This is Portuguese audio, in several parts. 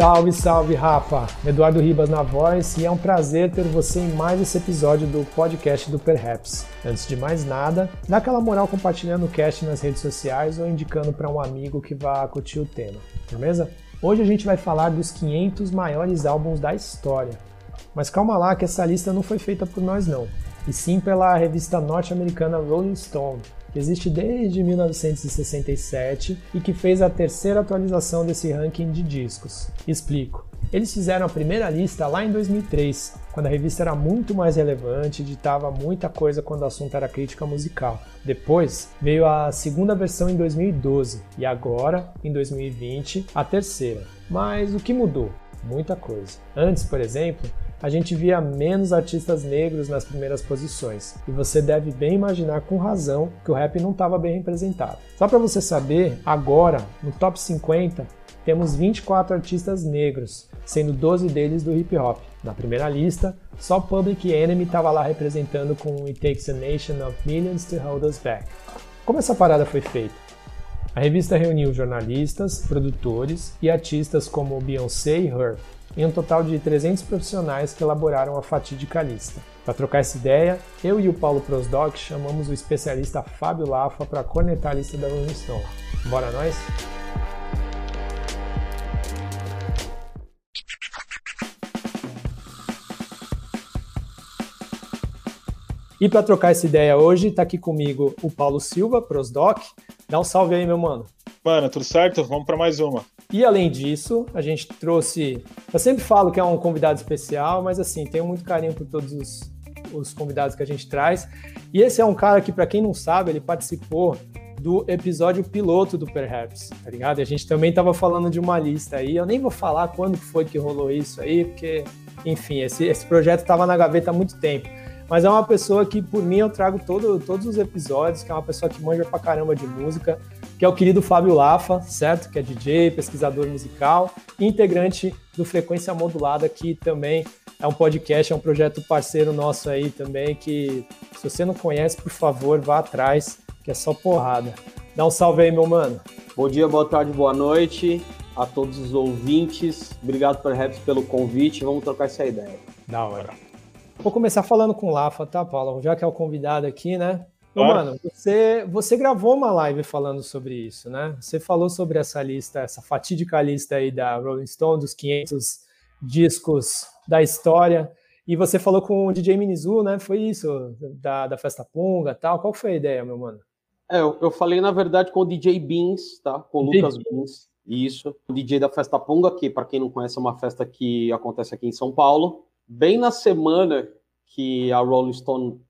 Salve, salve, Rafa! Eduardo Ribas na voz e é um prazer ter você em mais esse episódio do podcast do Perhaps. Antes de mais nada, dá aquela moral compartilhando o cast nas redes sociais ou indicando para um amigo que vá curtir o tema, beleza? Hoje a gente vai falar dos 500 maiores álbuns da história. Mas calma lá que essa lista não foi feita por nós não, e sim pela revista norte-americana Rolling Stone, que existe desde 1967 e que fez a terceira atualização desse ranking de discos. Explico. Eles fizeram a primeira lista lá em 2003, quando a revista era muito mais relevante e ditava muita coisa quando o assunto era crítica musical. Depois veio a segunda versão em 2012 e agora, em 2020, a terceira. Mas o que mudou? Muita coisa. Antes, por exemplo, a gente via menos artistas negros nas primeiras posições, e você deve bem imaginar com razão que o rap não estava bem representado. Só para você saber, agora, no top 50, temos 24 artistas negros, sendo 12 deles do hip hop. Na primeira lista, só Public Enemy estava lá representando com It Takes a Nation of Millions to Hold Us Back. Como essa parada foi feita? A revista reuniu jornalistas, produtores e artistas como Beyoncé e Her, em um total de 300 profissionais que elaboraram a fatídica lista. Para trocar essa ideia, eu e o Paulo Prosdoc chamamos o especialista Fábio Lafa para cornetar a lista da Rolling Stone. Bora nós? E para trocar essa ideia hoje, está aqui comigo o Paulo Silva, Prosdoc. Dá um salve aí, meu mano. Mano, tudo certo? Vamos para mais uma. E além disso, a gente trouxe. Eu sempre falo que é um convidado especial, mas assim, tenho muito carinho por todos os, os convidados que a gente traz. E esse é um cara que, para quem não sabe, ele participou do episódio piloto do Perhaps, tá ligado? E a gente também tava falando de uma lista aí. Eu nem vou falar quando foi que rolou isso aí, porque, enfim, esse, esse projeto tava na gaveta há muito tempo. Mas é uma pessoa que, por mim, eu trago todo, todos os episódios, que é uma pessoa que manja pra caramba de música que é o querido Fábio Lafa, certo? Que é DJ, pesquisador musical, integrante do Frequência Modulada, que também é um podcast, é um projeto parceiro nosso aí também, que se você não conhece, por favor, vá atrás, que é só porrada. Dá um salve aí, meu mano. Bom dia, boa tarde, boa noite a todos os ouvintes. Obrigado, Perhaps, pelo convite. Vamos trocar essa ideia. Da hora. Vou começar falando com o Lafa, tá, Paulo? Já que é o convidado aqui, né? Ô, mano, você, você gravou uma live falando sobre isso, né? Você falou sobre essa lista, essa fatídica lista aí da Rolling Stone, dos 500 discos da história, e você falou com o DJ Minizu, né? Foi isso, da, da Festa Punga tal. Qual foi a ideia, meu mano? É, eu, eu falei, na verdade, com o DJ Beans, tá? Com o Lucas Beans, isso. O DJ da Festa Punga, que, para quem não conhece, é uma festa que acontece aqui em São Paulo. Bem na semana que a Rolling Stone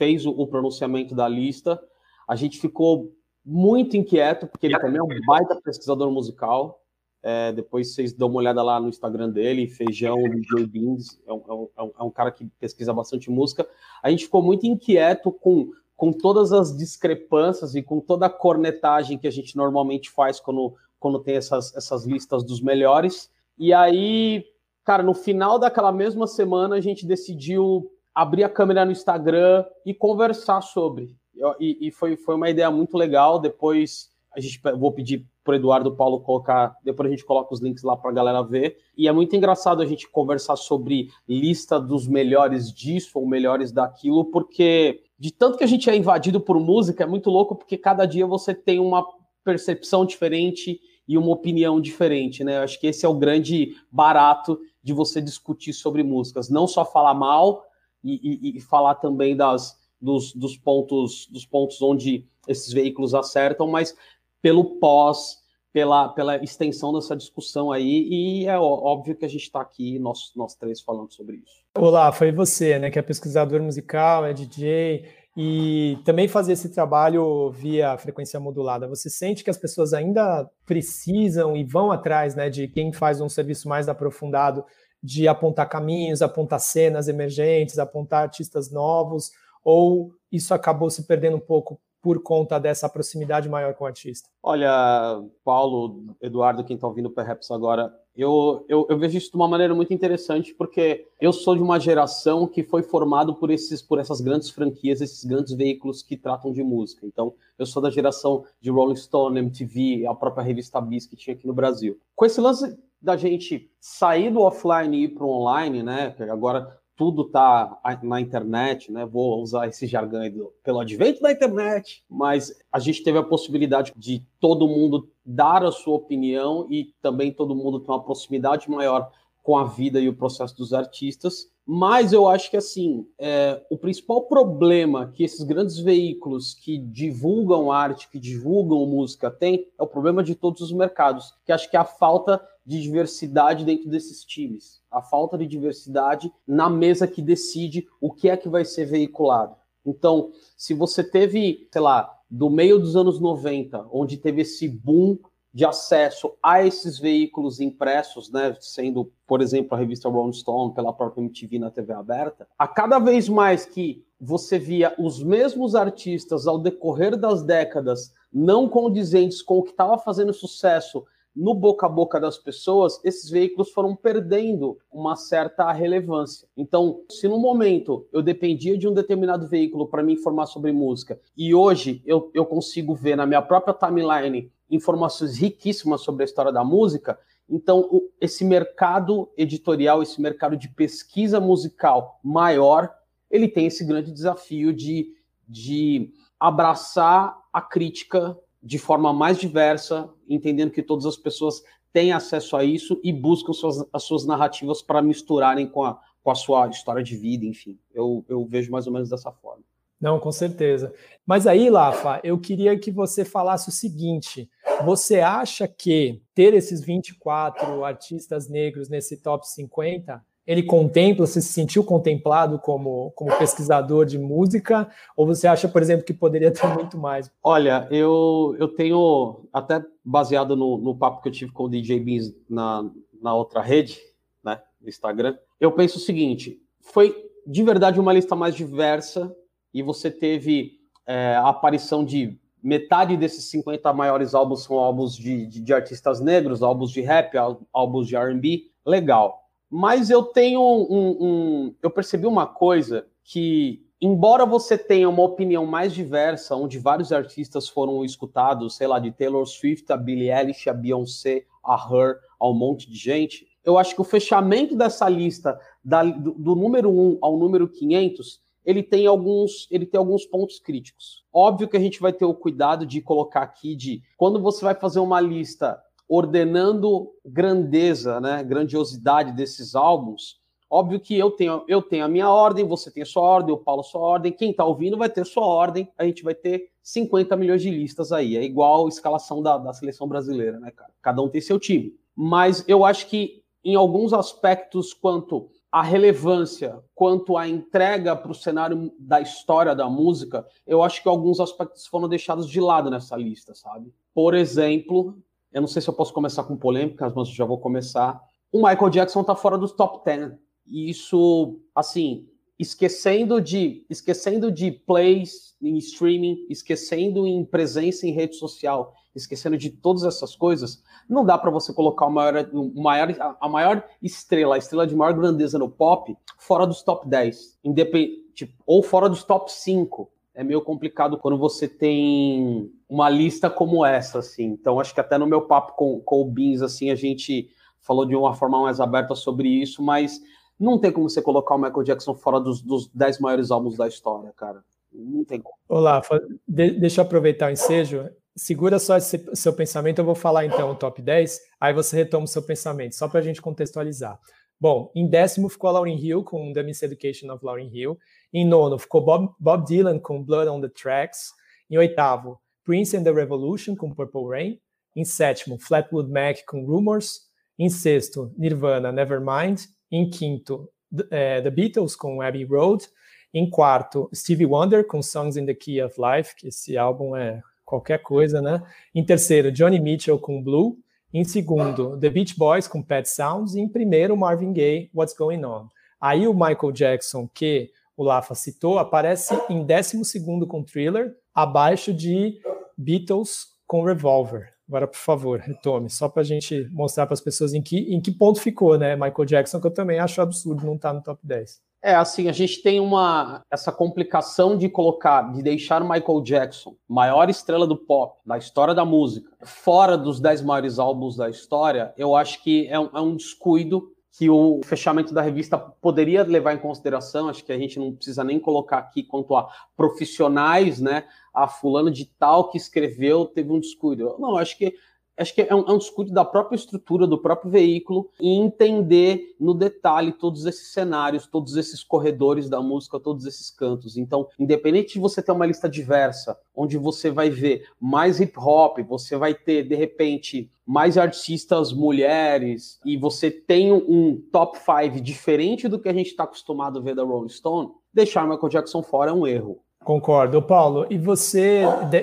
fez o, o pronunciamento da lista. A gente ficou muito inquieto, porque ele também é um baita pesquisador musical. É, depois vocês dão uma olhada lá no Instagram dele, Feijão, DJ Beans, é um, é, um, é um, cara que pesquisa bastante música. A gente ficou muito inquieto com, com todas as discrepâncias e com toda a cornetagem que a gente normalmente faz quando, quando tem essas, essas listas dos melhores. E aí, cara, no final daquela mesma semana, a gente decidiu abrir a câmera no Instagram e conversar sobre. E, e foi, foi uma ideia muito legal. Depois a gente vou pedir para Eduardo Paulo colocar, depois a gente coloca os links lá para a galera ver. E é muito engraçado a gente conversar sobre lista dos melhores disso ou melhores daquilo, porque de tanto que a gente é invadido por música, é muito louco, porque cada dia você tem uma percepção diferente e uma opinião diferente, né? Eu acho que esse é o grande barato de você discutir sobre músicas, não só falar mal, e, e, e falar também das, dos, dos, pontos, dos pontos onde esses veículos acertam, mas pelo pós, pela, pela extensão dessa discussão aí, e é óbvio que a gente está aqui, nós, nós três, falando sobre isso. Olá, foi você, né, que é pesquisador musical, é DJ, e também fazer esse trabalho via frequência modulada. Você sente que as pessoas ainda precisam e vão atrás né, de quem faz um serviço mais aprofundado de apontar caminhos, apontar cenas emergentes, apontar artistas novos, ou isso acabou se perdendo um pouco por conta dessa proximidade maior com o artista? Olha, Paulo, Eduardo, quem está ouvindo o Perhaps agora, eu, eu, eu, vejo isso de uma maneira muito interessante, porque eu sou de uma geração que foi formado por, esses, por essas grandes franquias, esses grandes veículos que tratam de música. Então, eu sou da geração de Rolling Stone, MTV, a própria revista Bis que tinha aqui no Brasil. Com esse lance da gente sair do offline e ir para o online, né? Agora tudo está na internet, né? Vou usar esse jargão aí do, pelo advento da internet, mas a gente teve a possibilidade de todo mundo dar a sua opinião e também todo mundo ter uma proximidade maior com a vida e o processo dos artistas. Mas eu acho que assim, é, o principal problema que esses grandes veículos que divulgam arte, que divulgam música têm, é o problema de todos os mercados, que acho que é a falta de diversidade dentro desses times, a falta de diversidade na mesa que decide o que é que vai ser veiculado. Então, se você teve, sei lá, do meio dos anos 90, onde teve esse boom de acesso a esses veículos impressos, né, sendo, por exemplo, a revista Rolling Stone, pela própria MTV na TV aberta, a cada vez mais que você via os mesmos artistas ao decorrer das décadas não condizentes com o que estava fazendo sucesso no boca a boca das pessoas, esses veículos foram perdendo uma certa relevância. Então, se no momento eu dependia de um determinado veículo para me informar sobre música, e hoje eu, eu consigo ver na minha própria timeline informações riquíssimas sobre a história da música, então esse mercado editorial, esse mercado de pesquisa musical maior, ele tem esse grande desafio de, de abraçar a crítica de forma mais diversa, entendendo que todas as pessoas têm acesso a isso e buscam suas, as suas narrativas para misturarem com a, com a sua história de vida, enfim. Eu, eu vejo mais ou menos dessa forma. Não, com certeza. Mas aí, Lafa, eu queria que você falasse o seguinte: você acha que ter esses 24 artistas negros nesse top 50 ele contempla, você se sentiu contemplado como, como pesquisador de música, ou você acha, por exemplo, que poderia ter muito mais? Olha, eu, eu tenho, até baseado no, no papo que eu tive com o DJ Beans na, na outra rede, né, no Instagram, eu penso o seguinte, foi de verdade uma lista mais diversa, e você teve é, a aparição de metade desses 50 maiores álbuns são álbuns de, de, de artistas negros, álbuns de rap, álbuns de R&B, legal. Mas eu tenho um, um, Eu percebi uma coisa que, embora você tenha uma opinião mais diversa, onde vários artistas foram escutados, sei lá, de Taylor Swift, a Billie Eilish, a Beyoncé, a Her, a um monte de gente, eu acho que o fechamento dessa lista, da, do, do número 1 ao número 500, ele tem alguns ele tem alguns pontos críticos. Óbvio que a gente vai ter o cuidado de colocar aqui de quando você vai fazer uma lista ordenando grandeza, né, grandiosidade desses álbuns. Óbvio que eu tenho, eu tenho a minha ordem, você tem a sua ordem, o Paulo a sua ordem, quem está ouvindo vai ter sua ordem, a gente vai ter 50 milhões de listas aí. É igual a escalação da, da seleção brasileira, né, cara? Cada um tem seu time. Mas eu acho que em alguns aspectos, quanto a relevância, quanto à entrega para o cenário da história da música, eu acho que alguns aspectos foram deixados de lado nessa lista, sabe? Por exemplo, eu não sei se eu posso começar com polêmicas, mas já vou começar. O Michael Jackson está fora dos top 10. E isso, assim, esquecendo de esquecendo de plays em streaming, esquecendo em presença em rede social, esquecendo de todas essas coisas, não dá para você colocar o maior, maior, a maior estrela, a estrela de maior grandeza no pop, fora dos top 10, independ, tipo, ou fora dos top 5 é meio complicado quando você tem uma lista como essa, assim. Então, acho que até no meu papo com, com o Beans, assim, a gente falou de uma forma mais aberta sobre isso, mas não tem como você colocar o Michael Jackson fora dos, dos 10 maiores álbuns da história, cara. Não tem como. Olá, de, deixa eu aproveitar o ensejo. Segura só esse seu pensamento, eu vou falar então o top 10, aí você retoma o seu pensamento, só para a gente contextualizar. Bom, em décimo ficou Lauryn Hill com The Miseducation of Lauryn Hill. Em nono ficou Bob, Bob Dylan com Blood on the Tracks. Em oitavo, Prince and the Revolution com Purple Rain. Em sétimo, Flatwood Mac com Rumors. Em sexto, Nirvana Nevermind. Em quinto, uh, The Beatles com Abbey Road. Em quarto, Stevie Wonder com Songs in the Key of Life, que esse álbum é qualquer coisa, né? Em terceiro, Johnny Mitchell com Blue. Em segundo, The Beach Boys com Pet Sounds. E em primeiro, Marvin Gaye, What's Going On. Aí o Michael Jackson, que o Lafa citou, aparece em 12 com Thriller, abaixo de Beatles com Revolver. Agora, por favor, retome, só para a gente mostrar para as pessoas em que, em que ponto ficou, né? Michael Jackson, que eu também acho absurdo não estar tá no top 10. É, assim, a gente tem uma essa complicação de colocar, de deixar Michael Jackson, maior estrela do pop, da história da música, fora dos dez maiores álbuns da história, eu acho que é um, é um descuido que o fechamento da revista poderia levar em consideração, acho que a gente não precisa nem colocar aqui quanto a profissionais, né? A fulano de tal que escreveu teve um descuido. Não, acho que acho que é um, é um descuido da própria estrutura do próprio veículo e entender no detalhe todos esses cenários, todos esses corredores da música, todos esses cantos. Então, independente de você ter uma lista diversa, onde você vai ver mais hip hop, você vai ter de repente mais artistas mulheres e você tem um top 5 diferente do que a gente está acostumado a ver da Rolling Stone, deixar Michael Jackson fora é um erro. Concordo. Paulo, e você,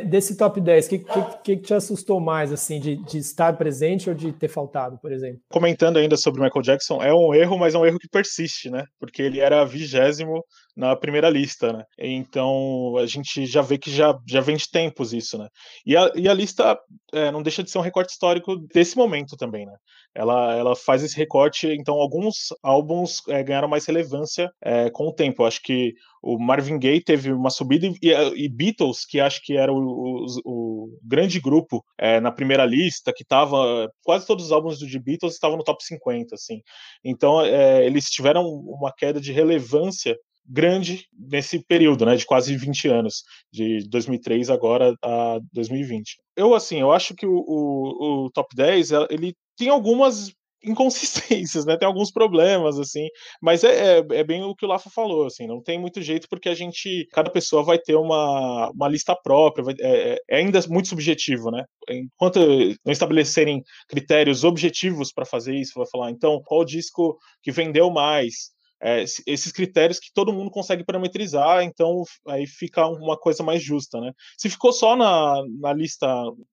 desse top 10, o que, que, que, te assustou mais, assim, de, de, estar presente ou de ter faltado, por exemplo? Comentando ainda sobre o Michael Jackson, é um erro, mas é um erro que persiste, né? Porque ele era vigésimo na primeira lista, né? Então a gente já vê que já, já vem de tempos isso, né? E a, e a lista é, não deixa de ser um recorte histórico desse momento também, né? Ela, ela faz esse recorte, então alguns álbuns é, ganharam mais relevância é, com o tempo. Acho que o Marvin Gaye teve uma subida e, e Beatles, que acho que era o, o, o grande grupo é, na primeira lista, que estava quase todos os álbuns do The Beatles estavam no top 50, assim. Então é, eles tiveram uma queda de relevância grande nesse período, né, de quase 20 anos, de 2003 agora a 2020. Eu, assim, eu acho que o, o, o top 10, ele tem algumas inconsistências, né? Tem alguns problemas, assim, mas é, é, é, bem o que o Lafa falou, assim, não tem muito jeito porque a gente, cada pessoa vai ter uma, uma lista própria, vai, é, é, é ainda muito subjetivo, né? Enquanto não estabelecerem critérios objetivos para fazer isso, vai falar, então, qual disco que vendeu mais? É, esses critérios que todo mundo consegue parametrizar, então aí fica uma coisa mais justa, né? Se ficou só na, na lista,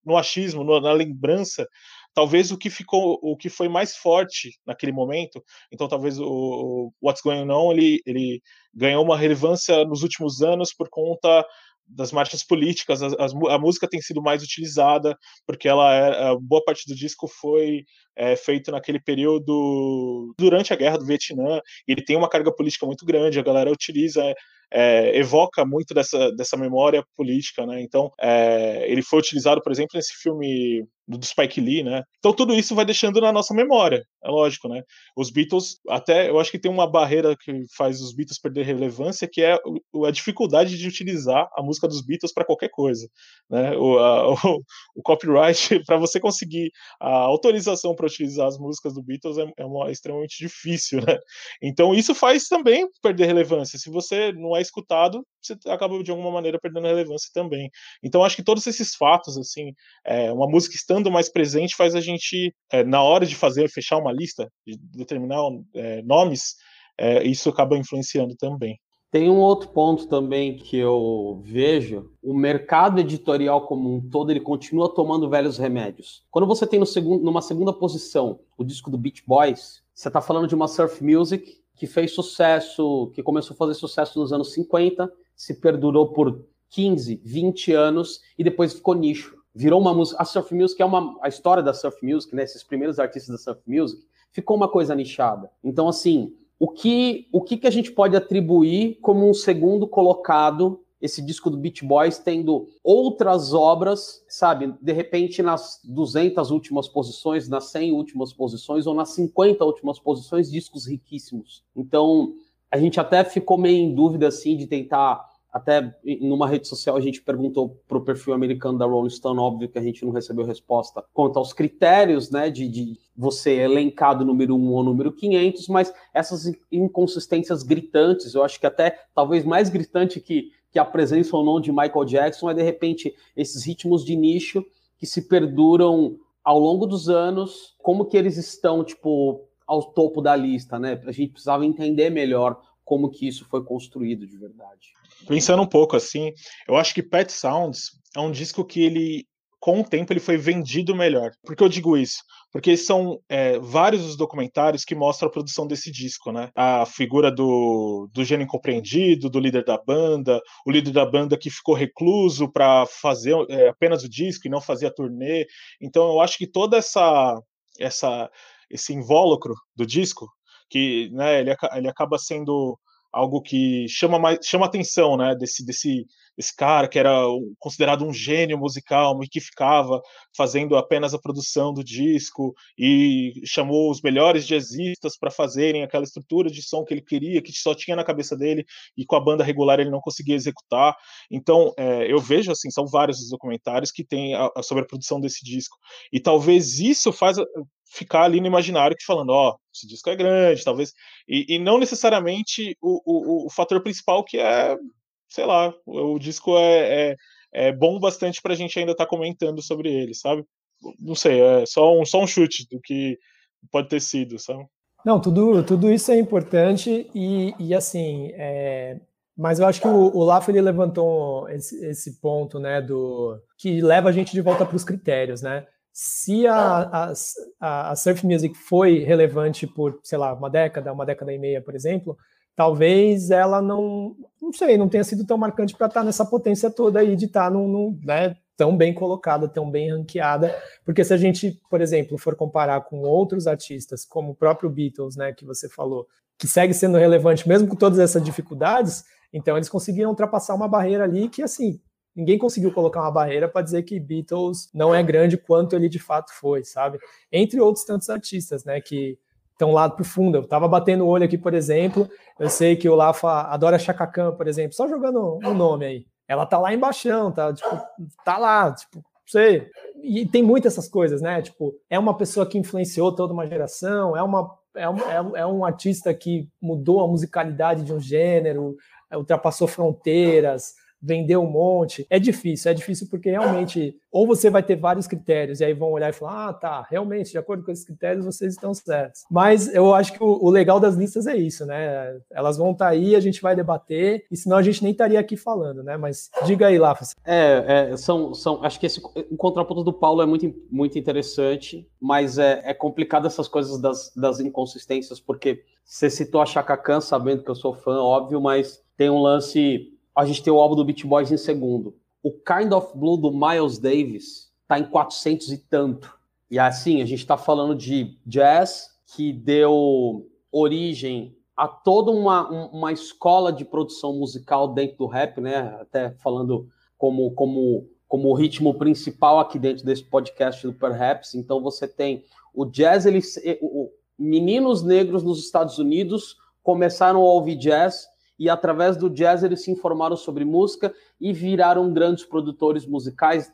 no achismo, no, na lembrança, talvez o que ficou, o que foi mais forte naquele momento, então talvez o, o What's Going On ele, ele ganhou uma relevância nos últimos anos por conta das marchas políticas, a, música tem sido mais utilizada porque ela é, boa parte do disco foi é, feito naquele período durante a guerra do Vietnã. ele tem uma carga política muito grande. A galera utiliza é, evoca muito dessa, dessa memória política, né? Então, é, ele foi utilizado, por exemplo, nesse filme do Spike Lee, né? Então tudo isso vai deixando na nossa memória, é lógico, né? Os Beatles, até eu acho que tem uma barreira que faz os Beatles perder relevância, que é a dificuldade de utilizar a música dos Beatles para qualquer coisa, né? O, a, o, o copyright para você conseguir a autorização para utilizar as músicas do Beatles é, é, uma, extremamente difícil, né? Então isso faz também perder relevância. Se você não é escutado, você acaba de alguma maneira perdendo relevância também. Então acho que todos esses fatos, assim, é, uma música estando mais presente faz a gente, é, na hora de fazer, fechar uma lista, de determinar é, nomes, é, isso acaba influenciando também. Tem um outro ponto também que eu vejo, o mercado editorial como um todo, ele continua tomando velhos remédios. Quando você tem no segundo, numa segunda posição o disco do Beach Boys, você está falando de uma surf music que fez sucesso, que começou a fazer sucesso nos anos 50, se perdurou por 15, 20 anos e depois ficou nicho. Virou uma música. A surf music é uma. A história da surf music, né? Esses primeiros artistas da surf music, ficou uma coisa nichada. Então, assim, o que, o que, que a gente pode atribuir como um segundo colocado esse disco do Beach Boys tendo outras obras, sabe, de repente nas 200 últimas posições, nas 100 últimas posições ou nas 50 últimas posições, discos riquíssimos. Então, a gente até ficou meio em dúvida assim de tentar até numa rede social a gente perguntou para o perfil americano da Rolling Stone, óbvio que a gente não recebeu resposta quanto aos critérios, né, de, de você elencar do número 1 ou número 500, mas essas inconsistências gritantes, eu acho que até talvez mais gritante que que a presença ou não de Michael Jackson é de repente esses ritmos de nicho que se perduram ao longo dos anos, como que eles estão tipo ao topo da lista, né? A gente precisava entender melhor como que isso foi construído de verdade. Pensando um pouco assim, eu acho que Pet Sounds é um disco que ele com o tempo ele foi vendido melhor. Por que eu digo isso? Porque são é, vários os documentários que mostram a produção desse disco, né? A figura do, do gênio incompreendido, do líder da banda, o líder da banda que ficou recluso para fazer é, apenas o disco e não fazia turnê. Então eu acho que toda essa essa esse invólucro do disco, que né, ele, ele acaba sendo algo que chama mais chama atenção, né, desse desse esse cara que era considerado um gênio musical e que ficava fazendo apenas a produção do disco e chamou os melhores jazzistas para fazerem aquela estrutura de som que ele queria, que só tinha na cabeça dele e com a banda regular ele não conseguia executar. Então, é, eu vejo assim, são vários os documentários que tem a, a, sobre a produção desse disco. E talvez isso faz ficar ali no imaginário que falando, ó, oh, esse disco é grande, talvez, e, e não necessariamente o, o, o, fator principal que é, sei lá, o, disco é, é, é, bom bastante para a gente ainda estar tá comentando sobre ele, sabe? Não sei, é só um, só um chute do que pode ter sido, sabe? Não, tudo, tudo isso é importante e, e assim, é, mas eu acho que o, o ele levantou esse, esse ponto, né, do que leva a gente de volta para os critérios, né? se a, a, a, surf music foi relevante por, sei lá, uma década, uma década e meia, por exemplo, talvez ela não, não sei, não tenha sido tão marcante para estar tá nessa potência toda aí de estar tá num, num, né, tão bem colocada, tão bem ranqueada, porque se a gente, por exemplo, for comparar com outros artistas, como o próprio Beatles, né, que você falou, que segue sendo relevante mesmo com todas essas dificuldades, então eles conseguiram ultrapassar uma barreira ali que, assim, Ninguém conseguiu colocar uma barreira para dizer que Beatles não é grande quanto ele de fato foi, sabe? Entre outros tantos artistas, né, que estão lá fundo. Eu tava batendo o olho aqui, por exemplo, eu sei que o Lafa adora Chaka Khan, por exemplo, só jogando um nome aí. Ela tá lá embaixo, tá, tipo, tá lá, tipo, sei. E tem muitas essas coisas, né? Tipo, é uma pessoa que influenciou toda uma geração, é uma é um, é, é um artista que mudou a musicalidade de um gênero, ultrapassou fronteiras, vender um monte. É difícil, é difícil porque realmente, ou você vai ter vários critérios, e aí vão olhar e falar: ah, tá, realmente, de acordo com esses critérios, vocês estão certos. Mas eu acho que o, o legal das listas é isso, né? Elas vão estar tá aí, a gente vai debater, e senão a gente nem estaria aqui falando, né? Mas diga aí, Lafa. É, é, são, são, acho que esse, o contraponto do Paulo é muito, muito interessante, mas é, é complicado essas coisas das, das inconsistências, porque você citou a Chaka Khan, sabendo que eu sou fã, óbvio, mas tem um lance a gente tem o álbum do Beach Boys em segundo. O Kind of Blue do Miles Davis tá em 400 e tanto. E assim, a gente está falando de jazz que deu origem a toda uma, uma escola de produção musical dentro do rap, né? Até falando como, como, como o ritmo principal aqui dentro desse podcast do Perhaps. Então você tem o jazz, ele, o, meninos negros nos Estados Unidos começaram a ouvir jazz e através do jazz eles se informaram sobre música e viraram grandes produtores musicais,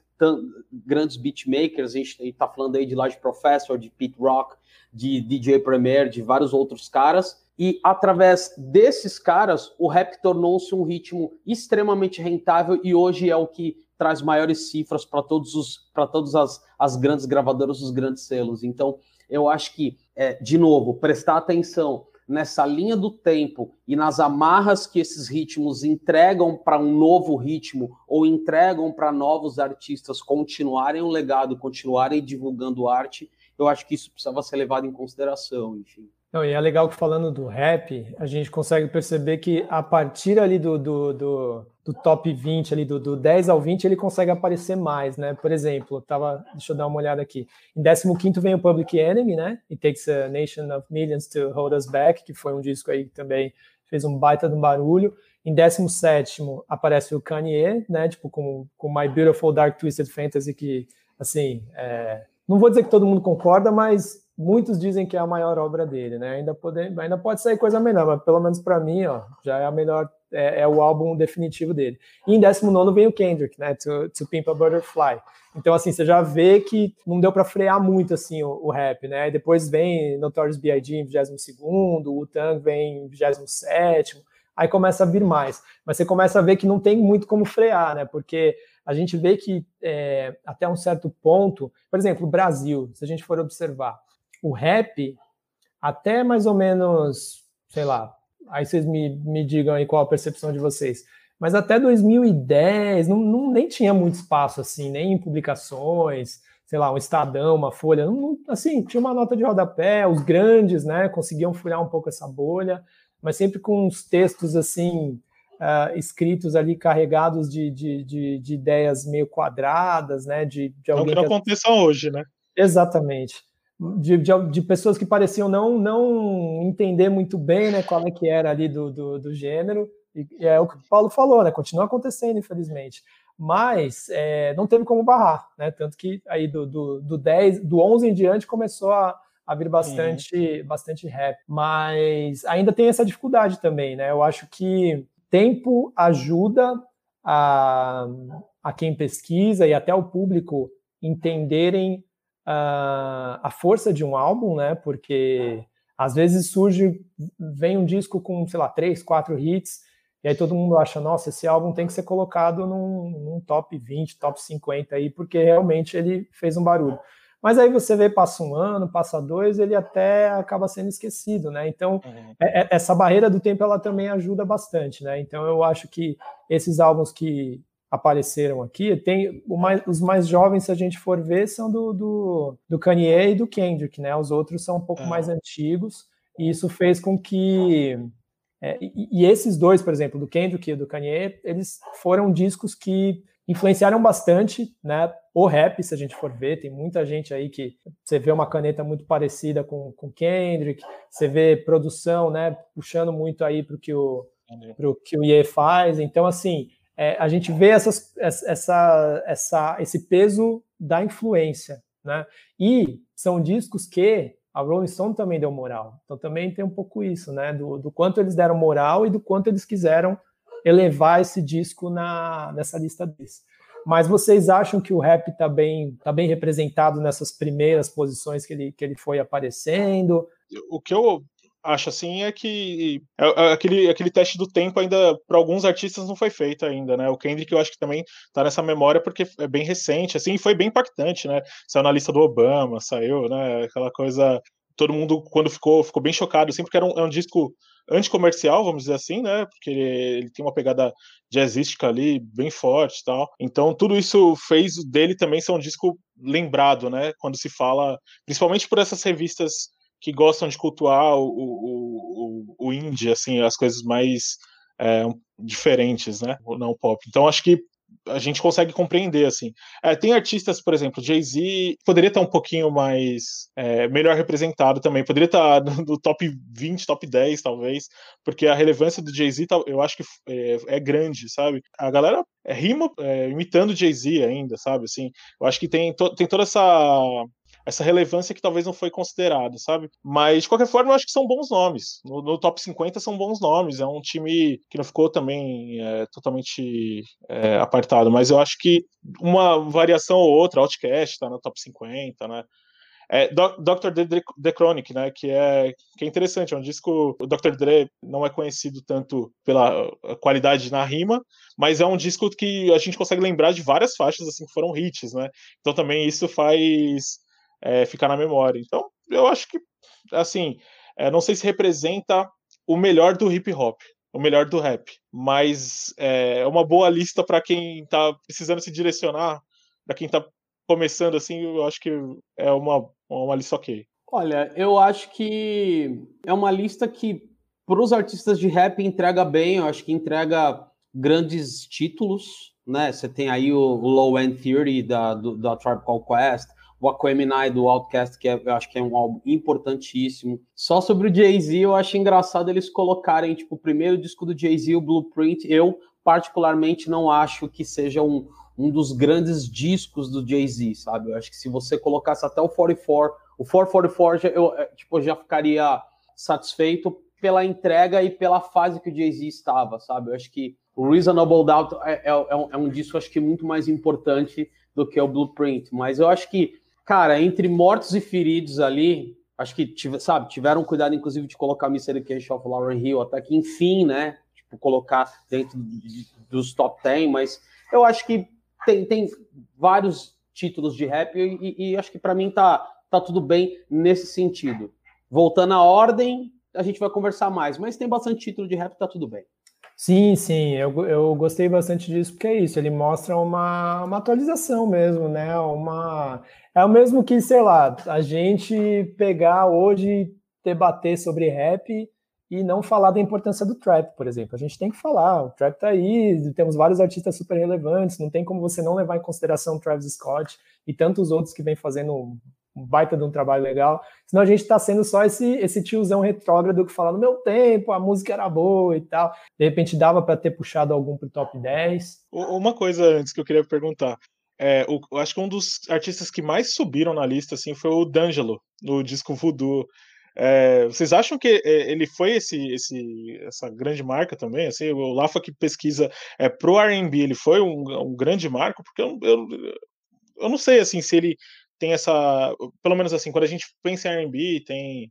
grandes beatmakers. A gente está falando aí de Large Professor, de Pete Rock, de DJ Premier, de vários outros caras. E através desses caras, o rap tornou-se um ritmo extremamente rentável e hoje é o que traz maiores cifras para todos os para todas as, as grandes gravadoras, os grandes selos. Então, eu acho que, é, de novo, prestar atenção nessa linha do tempo e nas amarras que esses ritmos entregam para um novo ritmo ou entregam para novos artistas continuarem o legado, continuarem divulgando arte, eu acho que isso precisava ser levado em consideração, enfim. Não, e é legal que falando do rap, a gente consegue perceber que a partir ali do, do, do, do top 20, ali do, do 10 ao 20, ele consegue aparecer mais, né? Por exemplo, tava, deixa eu dar uma olhada aqui. Em 15 vem o Public Enemy, né? It Takes a Nation of Millions to Hold Us Back, que foi um disco aí que também fez um baita de um barulho. Em 17 aparece o Kanye, né? Tipo, com, com My Beautiful Dark Twisted Fantasy, que, assim, é... não vou dizer que todo mundo concorda, mas muitos dizem que é a maior obra dele, né? Ainda pode, ainda pode sair coisa melhor, mas pelo menos para mim, ó, já é a melhor, é, é, o álbum definitivo dele. E em 19 vem o Kendrick, né? To, to Pimp a Butterfly. Então, assim, você já vê que não deu para frear muito, assim, o, o, rap, né? E depois vem Notorious B.I.G. em 22 o Tang vem em 27 aí começa a vir mais. Mas você começa a ver que não tem muito como frear, né? Porque a gente vê que é, até um certo ponto, por exemplo, o Brasil, se a gente for observar, o rap, até mais ou menos, sei lá, aí vocês me, me digam aí qual a percepção de vocês, mas até 2010 não, não nem tinha muito espaço assim, nem em publicações, sei lá, um Estadão, uma Folha, não, assim, tinha uma nota de rodapé, os grandes, né, conseguiam furar um pouco essa bolha, mas sempre com uns textos assim, uh, escritos ali, carregados de, de, de, de, ideias meio quadradas, né, de, de alguém... Não que não que... aconteça hoje, né? Exatamente. De, de, de, pessoas que pareciam não, não entender muito bem né, qual é que era ali do, do, do gênero, e, e, é o que o Paulo falou, né? Continua acontecendo, infelizmente. Mas é, não teve como barrar, né? Tanto que aí do, do, do 10, do 11 em diante começou a, a vir bastante, bastante rap. Mas ainda tem essa dificuldade também, né? Eu acho que tempo ajuda a, a quem pesquisa e até o público entenderem a, a força de um álbum, né? Porque às vezes surge, vem um disco com, sei lá, três, quatro hits, e aí todo mundo acha, nossa, esse álbum tem que ser colocado num, num top 20, top 50 aí, porque realmente ele fez um barulho. Mas aí você vê, passa um ano, passa dois, ele até acaba sendo esquecido, né? Então, uhum. essa barreira do tempo, ela também ajuda bastante, né? Então, eu acho que esses álbuns que apareceram aqui, tem mais, os mais jovens, se a gente for ver, são do, do, do Kanye e do Kendrick, né? Os outros são um pouco é. mais antigos, e isso fez com que... É, e, e, esses dois, por exemplo, do Kendrick e do Kanye, eles foram discos que influenciaram bastante, né? O rap, se a gente for ver, tem muita gente aí que você vê uma caneta muito parecida com, com Kendrick, você vê produção, né? Puxando muito aí para o que o, pro que o Ye faz. Então, assim, é, a gente vê essas, essa, essa, esse peso da influência, né? E são discos que a Rolling Stone também deu moral. Então também tem um pouco isso, né? Do, do quanto eles deram moral e do quanto eles quiseram elevar esse disco na, nessa lista deles. Mas vocês acham que o rap está bem, tá bem representado nessas primeiras posições que ele, que ele foi aparecendo? O que eu acho assim é que é, é, aquele, aquele teste do tempo ainda para alguns artistas não foi feito ainda, né? O Kendrick eu acho que também tá nessa memória porque é bem recente, assim, foi bem impactante, né? Saiu na lista do Obama, saiu, né? Aquela coisa, todo mundo quando ficou ficou bem chocado, assim, porque era um, é um disco anticomercial, vamos dizer assim, né? Porque ele, ele tem uma pegada jazzística ali bem forte, tal. Então tudo isso fez dele também ser um disco lembrado, né? Quando se fala, principalmente por essas revistas que gostam de cultuar o, o, o, o indie, assim, as coisas mais é, diferentes, né? Não pop. Então acho que a gente consegue compreender, assim. É, tem artistas, por exemplo, Jay-Z poderia estar um pouquinho mais é, melhor representado também, poderia estar no, top 20, top 10, talvez, porque a relevância do Jay-Z, eu acho que é, é, grande, sabe? A galera rima é, imitando Jay-Z ainda, sabe? Assim, eu acho que tem, to, tem toda essa essa relevância que talvez não foi considerada, sabe? Mas, de qualquer forma, eu acho que são bons nomes. No, no top 50 são bons nomes. É um time que não ficou também é, totalmente é, apartado, mas eu acho que uma variação ou outra, Outcast tá no top 50, né? É, Dr. Dre The Chronic, né, que é, que é interessante, é um disco, o Dr. Dre não é conhecido tanto pela qualidade na rima, mas é um disco que a gente consegue lembrar de várias faixas, assim, que foram hits, né, então também isso faz é, ficar na memória. Então, eu acho que, assim, é, não sei se representa o melhor do hip hop, o melhor do rap, mas é uma boa lista para quem está precisando se direcionar, para quem está começando assim, eu acho que é uma, uma lista ok. Olha, eu acho que é uma lista que para os artistas de rap entrega bem, eu acho que entrega grandes títulos, né? Você tem aí o Low End Theory da, do, da Tribe Called Quest, o Aquemini do Outcast, que é, eu acho que é um álbum importantíssimo. Só sobre o Jay-Z, eu acho engraçado eles colocarem, tipo, o primeiro disco do Jay-Z, o Blueprint. Eu, particularmente, não acho que seja um, um dos grandes discos do Jay-Z, sabe? Eu acho que se você colocasse até o 44, o 444, eu, é, tipo, já ficaria satisfeito pela entrega e pela fase que o Jay-Z estava, sabe? Eu acho que o Reasonable Doubt é, é, é, um, é um disco, acho que muito mais importante do que o Blueprint, mas eu acho que Cara, entre mortos e feridos ali, acho que, sabe, tiveram cuidado, inclusive, de colocar Mystery Case of Lauren Hill, até que, enfim, né, tipo, colocar dentro dos top 10, mas eu acho que tem, tem vários títulos de rap e, e, e acho que para mim tá, tá tudo bem nesse sentido. Voltando à ordem, a gente vai conversar mais, mas tem bastante título de rap, tá tudo bem. Sim, sim, eu, eu gostei bastante disso, porque é isso, ele mostra uma, uma atualização mesmo, né? Uma, é o mesmo que, sei lá, a gente pegar hoje, debater sobre rap e não falar da importância do trap, por exemplo. A gente tem que falar, o trap tá aí, temos vários artistas super relevantes, não tem como você não levar em consideração Travis Scott e tantos outros que vem fazendo um baita de um trabalho legal. Senão a gente está sendo só esse, esse tiozão retrógrado que fala no meu tempo, a música era boa e tal. De repente dava para ter puxado algum pro top 10. Uma coisa antes que eu queria perguntar. É, o, eu acho que um dos artistas que mais subiram na lista assim, foi o D'Angelo, no disco Voodoo. É, vocês acham que é, ele foi esse, esse, essa grande marca também? Assim, o Lafa que pesquisa é, pro R&B, ele foi um, um grande marco? Porque eu, eu, eu, não sei assim se ele tem essa, pelo menos assim, quando a gente pensa em R&B, tem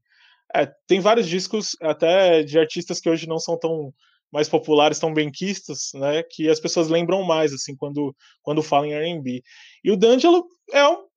é, tem vários discos até de artistas que hoje não são tão mais populares, tão benquistas, né, que as pessoas lembram mais assim quando quando falam em R&B. E o D'Angelo é um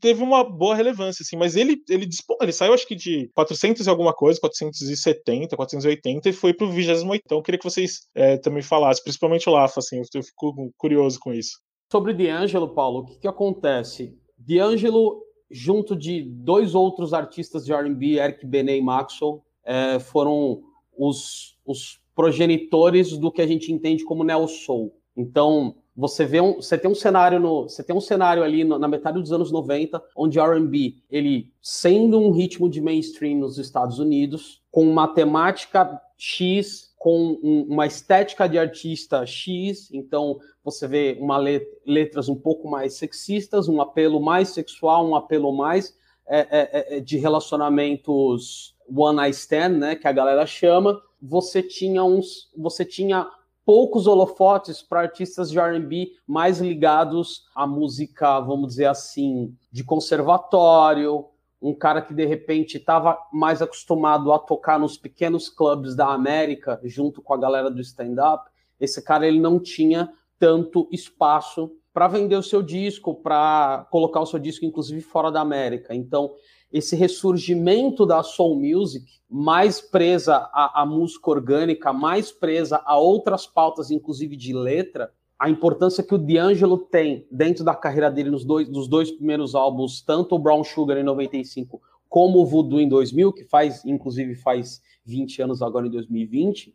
teve uma boa relevância, assim, mas ele, ele, ele saiu, acho que de 400 e alguma coisa, 470, 480, e foi pro 28. Então, queria que vocês é, também falassem, principalmente o Lafa, assim, eu fico curioso com isso. Sobre D'Angelo, Paulo, o que, que acontece? D'Angelo, junto de dois outros artistas de R&B, Eric Benet e Maxwell, é, foram os, os progenitores do que a gente entende como neo soul. Então, você vê um, você tem um cenário no, você tem um cenário ali na metade dos anos 90, onde R&B, ele sendo um ritmo de mainstream nos Estados Unidos, com uma temática X, com um, uma estética de artista X, então você vê uma let, letras um pouco mais sexistas, um apelo mais sexual, um apelo mais é, é, é, é de relacionamentos one night stand, né, que a galera chama. Você tinha uns, você tinha poucos holofotes para artistas de R&B mais ligados à música, vamos dizer assim, de conservatório, um cara que de repente estava mais acostumado a tocar nos pequenos clubes da América, junto com a galera do stand-up. Esse cara ele não tinha tanto espaço para vender o seu disco, para colocar o seu disco, inclusive fora da América. Então, esse ressurgimento da soul music, mais presa à, à, música orgânica, mais presa a outras pautas, inclusive de letra, a importância que o D'Angelo tem dentro da carreira dele nos dois, dos dois primeiros álbuns, tanto o Brown Sugar em 95 como o Voodoo em 2000, que faz, inclusive, faz 20 anos agora em 2020,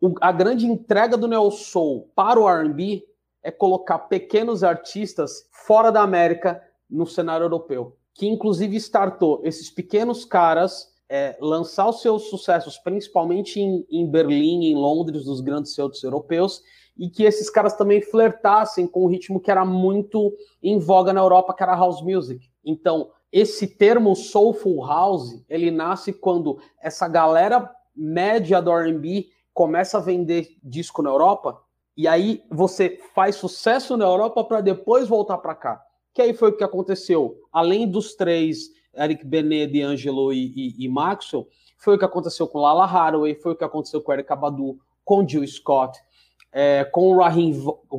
o, a grande entrega do Neo Soul para o R&B é colocar pequenos artistas fora da América no cenário europeu que inclusive startou esses pequenos caras é, lançar os seus sucessos, principalmente em, em Berlim, em Londres, nos grandes centros europeus, e que esses caras também flertassem com um ritmo que era muito em voga na Europa, que era house music. Então, esse termo soulful house, ele nasce quando essa galera média do R&B começa a vender disco na Europa, e aí você faz sucesso na Europa para depois voltar para cá que aí foi o que aconteceu. Além dos três, Eric Benet, D'Angelo e, e, e Maxwell, foi o que aconteceu com Lala Haraway, foi o que aconteceu com Eric Abadu, com Jill Scott, é, com o Raheem,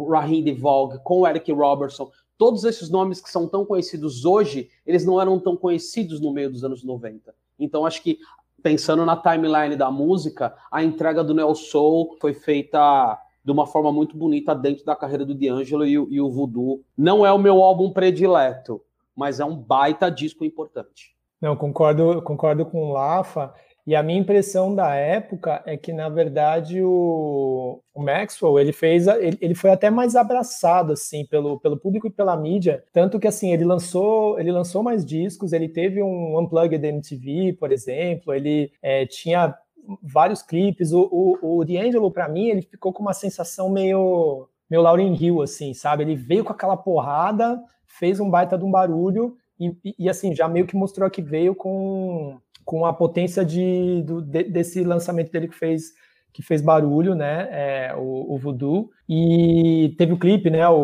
Raheem DeVogue, com o Eric Robertson. Todos esses nomes que são tão conhecidos hoje, eles não eram tão conhecidos no meio dos anos 90. Então, acho que, pensando na timeline da música, a entrega do Neo Soul foi feita de uma forma muito bonita dentro da carreira do D'Angelo e, e o Voodoo. Não é o meu álbum predileto, mas é um baita disco importante. Não, concordo, concordo com o Lafa. E a minha impressão da época é que, na verdade, o, o Maxwell ele fez, ele, ele, foi até mais abraçado assim pelo, pelo público e pela mídia, tanto que assim ele lançou ele lançou mais discos, ele teve um unplugged MTV, por exemplo, ele é, tinha vários clipes. O, o, o D'Angelo, para mim, ele ficou com uma sensação meio, meio Lauryn Hill, assim, sabe? Ele veio com aquela porrada, fez um baita de um barulho e, e, e assim, já meio que mostrou que veio com, com a potência de, do, de, desse lançamento dele que fez que fez barulho, né, é, o, o Voodoo, e teve o clipe, né, o,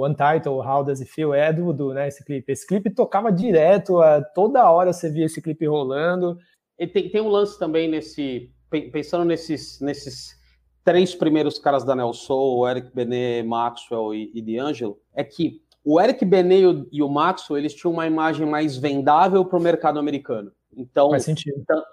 o Untitled, How Does It Feel, é do Voodoo, né, esse clipe. Esse clipe tocava direto, toda hora você via esse clipe rolando, tem, tem um lance também nesse. Pensando nesses, nesses três primeiros caras da Nelson, o Eric Benet, Maxwell e, e D'Angelo, é que o Eric Benet e o Maxwell eles tinham uma imagem mais vendável para o mercado americano. Então,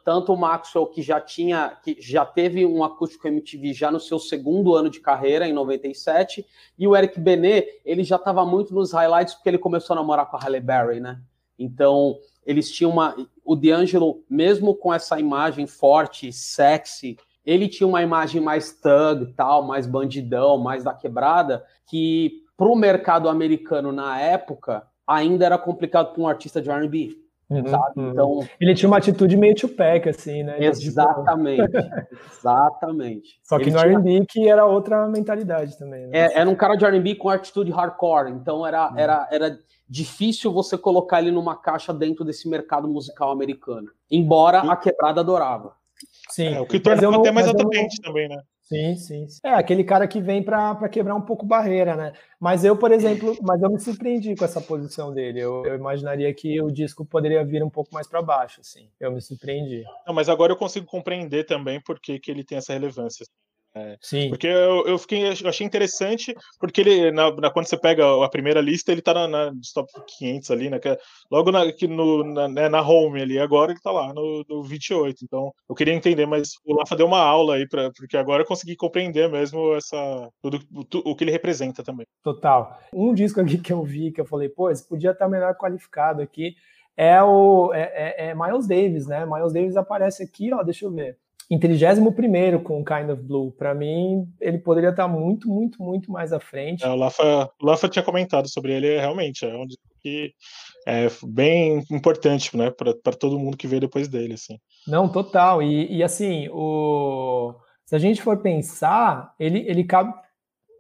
tanto o Maxwell que já tinha, que já teve um acústico MTV já no seu segundo ano de carreira, em 97, e o Eric Benet, ele já estava muito nos highlights porque ele começou a namorar com a Halle Berry, né? Então, eles tinham uma. O D'Angelo, mesmo com essa imagem forte, sexy, ele tinha uma imagem mais thug, tal, mais bandidão, mais da quebrada, que para o mercado americano na época ainda era complicado para um artista de R&B. Uhum, sabe? Uhum. Então, ele tinha uma atitude meio Tupac, assim, né? Exatamente, exatamente. Só que ele no tinha... R&B que era outra mentalidade também. Né? É, era um cara de R&B com atitude hardcore, então era, uhum. era, era difícil você colocar ele numa caixa dentro desse mercado musical americano. Embora a quebrada adorava. Sim. É, o que torna até mais atraente também, né? Sim, sim. É aquele cara que vem para quebrar um pouco barreira, né? Mas eu, por exemplo, mas eu me surpreendi com essa posição dele. Eu, eu imaginaria que o disco poderia vir um pouco mais para baixo, assim. Eu me surpreendi. Não, mas agora eu consigo compreender também por que, que ele tem essa relevância. É, Sim. Porque eu, eu, fiquei, eu achei interessante, porque ele, na, na, quando você pega a primeira lista, ele tá na, na top 500 ali, né? É logo na, aqui no, na, né, na home ali, agora ele tá lá no, no 28. Então, eu queria entender, mas o Lafa deu uma aula aí, pra, porque agora eu consegui compreender mesmo essa, tudo, o, o que ele representa também. Total. Um disco aqui que eu vi, que eu falei, pô, esse podia estar melhor qualificado aqui, é o é, é, é Miles Davis, né? Miles Davis aparece aqui, ó, deixa eu ver em 31 com Kind of Blue. Para mim, ele poderia estar muito, muito, muito mais à frente. É, o, Lafa, o Lafa tinha comentado sobre ele, realmente, é um disco que é bem importante né, para todo mundo que veio depois dele. Assim. Não, total. E, e assim, o... se a gente for pensar, ele, ele cabe.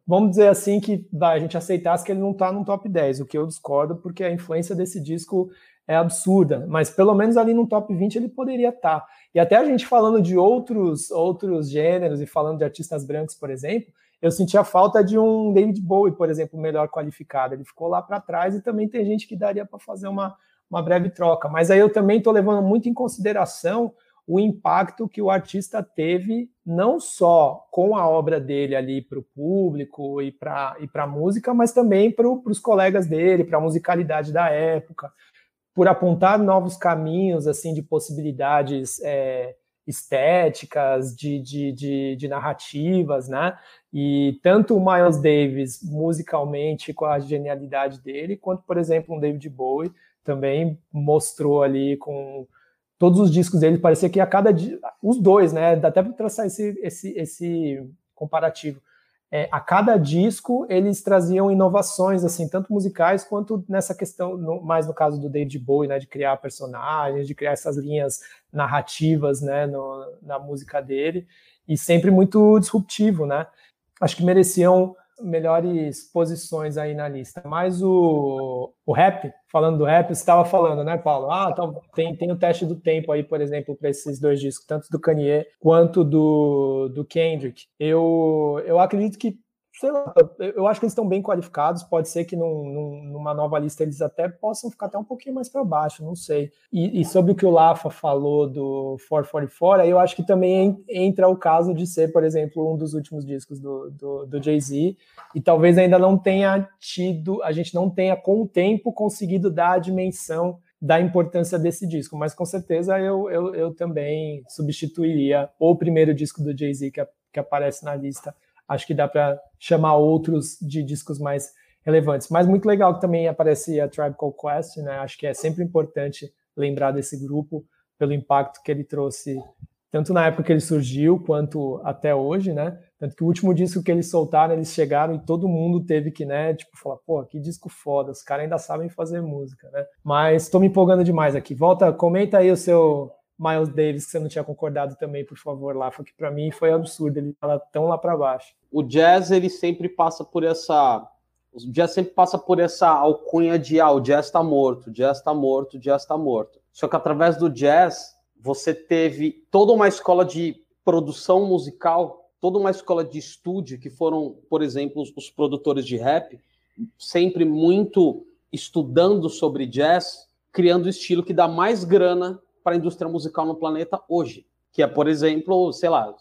Vamos dizer assim que vai, a gente aceitasse que ele não está no top 10, o que eu discordo, porque a influência desse disco é absurda, mas pelo menos ali no top 20 ele poderia estar. Tá. E até a gente falando de outros outros gêneros e falando de artistas brancos, por exemplo, eu senti a falta de um David Bowie, por exemplo, melhor qualificado. Ele ficou lá para trás e também tem gente que daria para fazer uma, uma breve troca. Mas aí eu também estou levando muito em consideração o impacto que o artista teve, não só com a obra dele ali para o público e para e a música, mas também para os colegas dele, para a musicalidade da época por apontar novos caminhos assim de possibilidades é, estéticas, de, de, de, de, narrativas, né? E tanto o Miles Davis, musicalmente, com a genialidade dele, quanto, por exemplo, um David Bowie, também mostrou ali com todos os discos dele, parecia que a cada dia, os dois, né? Dá até para traçar esse, esse, esse comparativo é, a cada disco eles traziam inovações, assim, tanto musicais quanto nessa questão, no, mais no caso do David Bowie, né, de criar personagens, de criar essas linhas narrativas, né, no, na música dele, e sempre muito disruptivo, né. Acho que mereciam melhores posições aí na lista. Mas o, o rap, falando do rap, você estava falando, né, Paulo? Ah, então tem, tem o teste do tempo aí, por exemplo, para esses dois discos, tanto do Kanye quanto do, do Kendrick. Eu, eu acredito que sei lá, eu acho que eles estão bem qualificados. Pode ser que num, num, numa nova lista eles até possam ficar até um pouquinho mais para baixo, não sei. E, e, sobre o que o Lafa falou do 444, aí eu acho que também entra o caso de ser, por exemplo, um dos últimos discos do, do, do Jay-Z, e talvez ainda não tenha tido, a gente não tenha com o tempo conseguido dar a dimensão da importância desse disco, mas com certeza eu, eu, eu também substituiria o primeiro disco do Jay-Z que, que aparece na lista acho que dá para chamar outros de discos mais relevantes. Mas muito legal que também aparece a Tribe Called Quest, né? Acho que é sempre importante lembrar desse grupo pelo impacto que ele trouxe tanto na época que ele surgiu quanto até hoje, né? Tanto que o último disco que eles soltaram, eles chegaram e todo mundo teve que, né, tipo, falar, pô, que disco foda, os caras ainda sabem fazer música, né? Mas estou me empolgando demais aqui. Volta, comenta aí o seu Miles Davis, que você não tinha concordado também, por favor, lá, que para mim foi absurdo, ele fala tão lá para baixo. O jazz, ele sempre passa por essa o jazz sempre passa por essa alcunha de ah, o jazz está morto, o jazz está morto, o jazz está morto. Só que através do jazz, você teve toda uma escola de produção musical, toda uma escola de estúdio, que foram, por exemplo, os produtores de rap, sempre muito estudando sobre jazz, criando o estilo que dá mais grana para a indústria musical no planeta hoje. Que é, por exemplo, sei lá,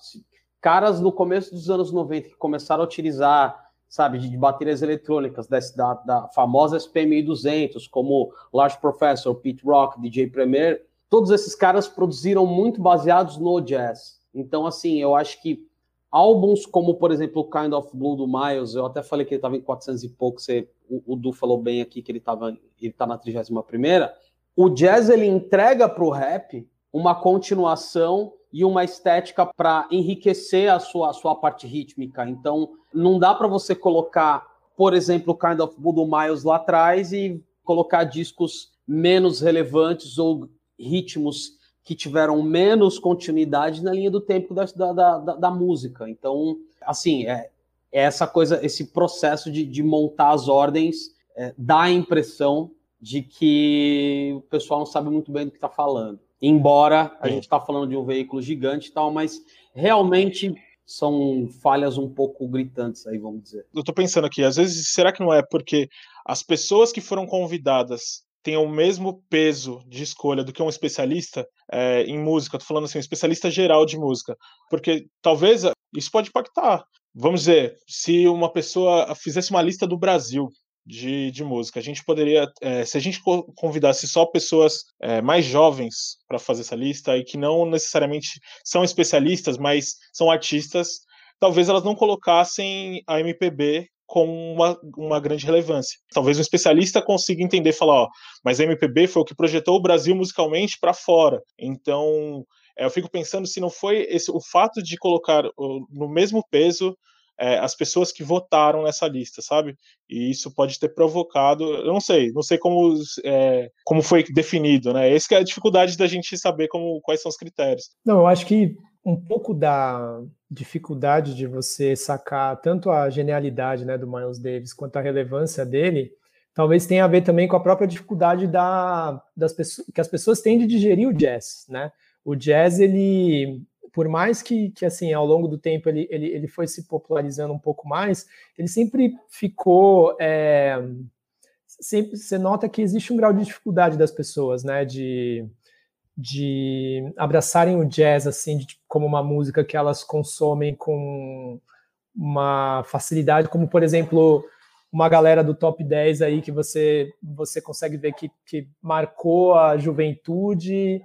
caras no começo dos anos 90 que começaram a utilizar, sabe, de baterias eletrônicas da, da famosa SPM 1200, como Large Professor, Pete Rock, DJ Premier, todos esses caras produziram muito baseados no jazz. Então, assim, eu acho que álbuns como, por exemplo, Kind of Blue do Miles, eu até falei que ele estava em 400 e pouco, você, o, o Du falou bem aqui que ele estava ele tá na 31 primeira o jazz ele entrega para o rap uma continuação e uma estética para enriquecer a sua, a sua parte rítmica. Então, não dá para você colocar, por exemplo, o Kind of do Miles lá atrás e colocar discos menos relevantes ou ritmos que tiveram menos continuidade na linha do tempo da, da, da, da música. Então, assim, é, é, essa coisa, esse processo de, de montar as ordens é, dá a impressão de que o pessoal não sabe muito bem do que está falando. Embora a gente está falando de um veículo gigante e tal, mas realmente são falhas um pouco gritantes aí, vamos dizer. Eu estou pensando aqui, às vezes, será que não é porque as pessoas que foram convidadas têm o mesmo peso de escolha do que um especialista é, em música? Estou falando assim, um especialista geral de música. Porque talvez isso pode impactar. Vamos dizer, se uma pessoa fizesse uma lista do Brasil de, de música. A gente poderia, é, se a gente convidasse só pessoas é, mais jovens para fazer essa lista e que não necessariamente são especialistas, mas são artistas, talvez elas não colocassem a MPB com uma, uma grande relevância. Talvez um especialista consiga entender e falar, ó, mas a MPB foi o que projetou o Brasil musicalmente para fora. Então, é, eu fico pensando se não foi esse o fato de colocar no mesmo peso é, as pessoas que votaram nessa lista, sabe? E isso pode ter provocado, eu não sei, não sei como, é, como foi definido, né? Essa é a dificuldade da gente saber como, quais são os critérios. Não, eu acho que um pouco da dificuldade de você sacar tanto a genialidade né, do Miles Davis quanto a relevância dele, talvez tenha a ver também com a própria dificuldade da, das pessoas, que as pessoas têm de digerir o jazz, né? O jazz, ele por mais que, que assim, ao longo do tempo ele, ele, ele foi se popularizando um pouco mais, ele sempre ficou. É, sempre, você nota que existe um grau de dificuldade das pessoas, né? De, de abraçarem o jazz assim de, como uma música que elas consomem com uma facilidade, como por exemplo uma galera do top 10 aí que você você consegue ver que, que marcou a juventude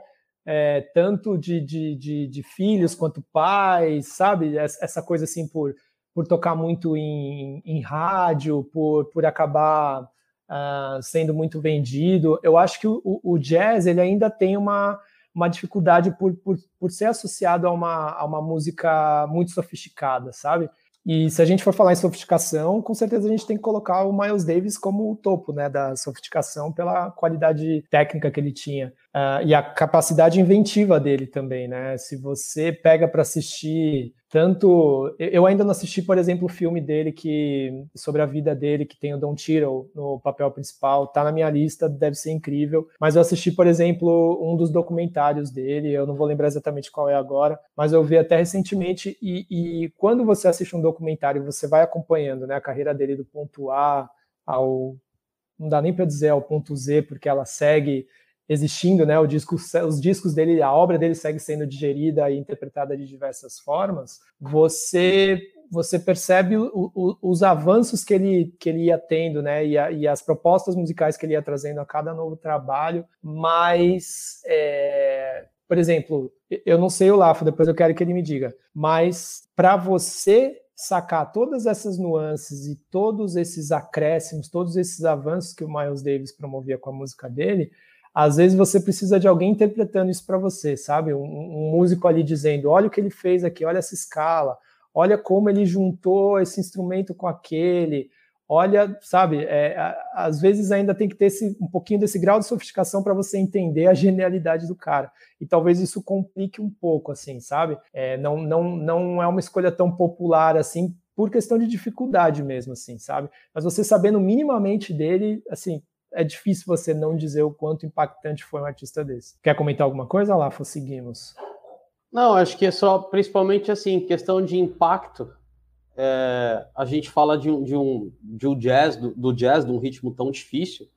é, tanto de, de, de, de, filhos quanto pais, sabe? Essa coisa assim por, por tocar muito em, em rádio, por, por acabar uh, sendo muito vendido. Eu acho que o, o, jazz ele ainda tem uma, uma dificuldade por, por, por ser associado a uma, a uma música muito sofisticada, sabe? E se a gente for falar em sofisticação, com certeza a gente tem que colocar o Miles Davis como o topo né, da sofisticação pela qualidade técnica que ele tinha. Uh, e a capacidade inventiva dele também, né? Se você pega para assistir tanto. Eu ainda não assisti, por exemplo, o filme dele que sobre a vida dele, que tem o Don Cheadle no papel principal, tá na minha lista, deve ser incrível. Mas eu assisti, por exemplo, um dos documentários dele, eu não vou lembrar exatamente qual é agora, mas eu vi até recentemente. E, e quando você assiste um documentário, você vai acompanhando né, a carreira dele do ponto A ao. Não dá nem para dizer ao ponto Z, porque ela segue existindo, né? Disco, os discos dele, a obra dele segue sendo digerida e interpretada de diversas formas. Você você percebe o, o, os avanços que ele, que ele ia tendo, né? E, a, e, as propostas musicais que ele ia trazendo a cada novo trabalho, mas, é, por exemplo, eu não sei o Lafo, depois eu quero que ele me diga, mas para você sacar todas essas nuances e todos esses acréscimos, todos esses avanços que o Miles Davis promovia com a música dele, às vezes você precisa de alguém interpretando isso para você, sabe? Um, um, músico ali dizendo: olha o que ele fez aqui, olha essa escala, olha como ele juntou esse instrumento com aquele, olha, sabe? É, às vezes ainda tem que ter esse, um pouquinho desse grau de sofisticação para você entender a genialidade do cara. E talvez isso complique um pouco, assim, sabe? É, não, não, não é uma escolha tão popular assim por questão de dificuldade mesmo, assim, sabe? Mas você sabendo minimamente dele, assim, é difícil você não dizer o quanto impactante foi um artista desse. Quer comentar alguma coisa, Lafa? Seguimos. Não, acho que é só, principalmente assim, questão de impacto. É, a gente fala de um, de um, de um jazz, do, do, jazz, de um ritmo tão difícil,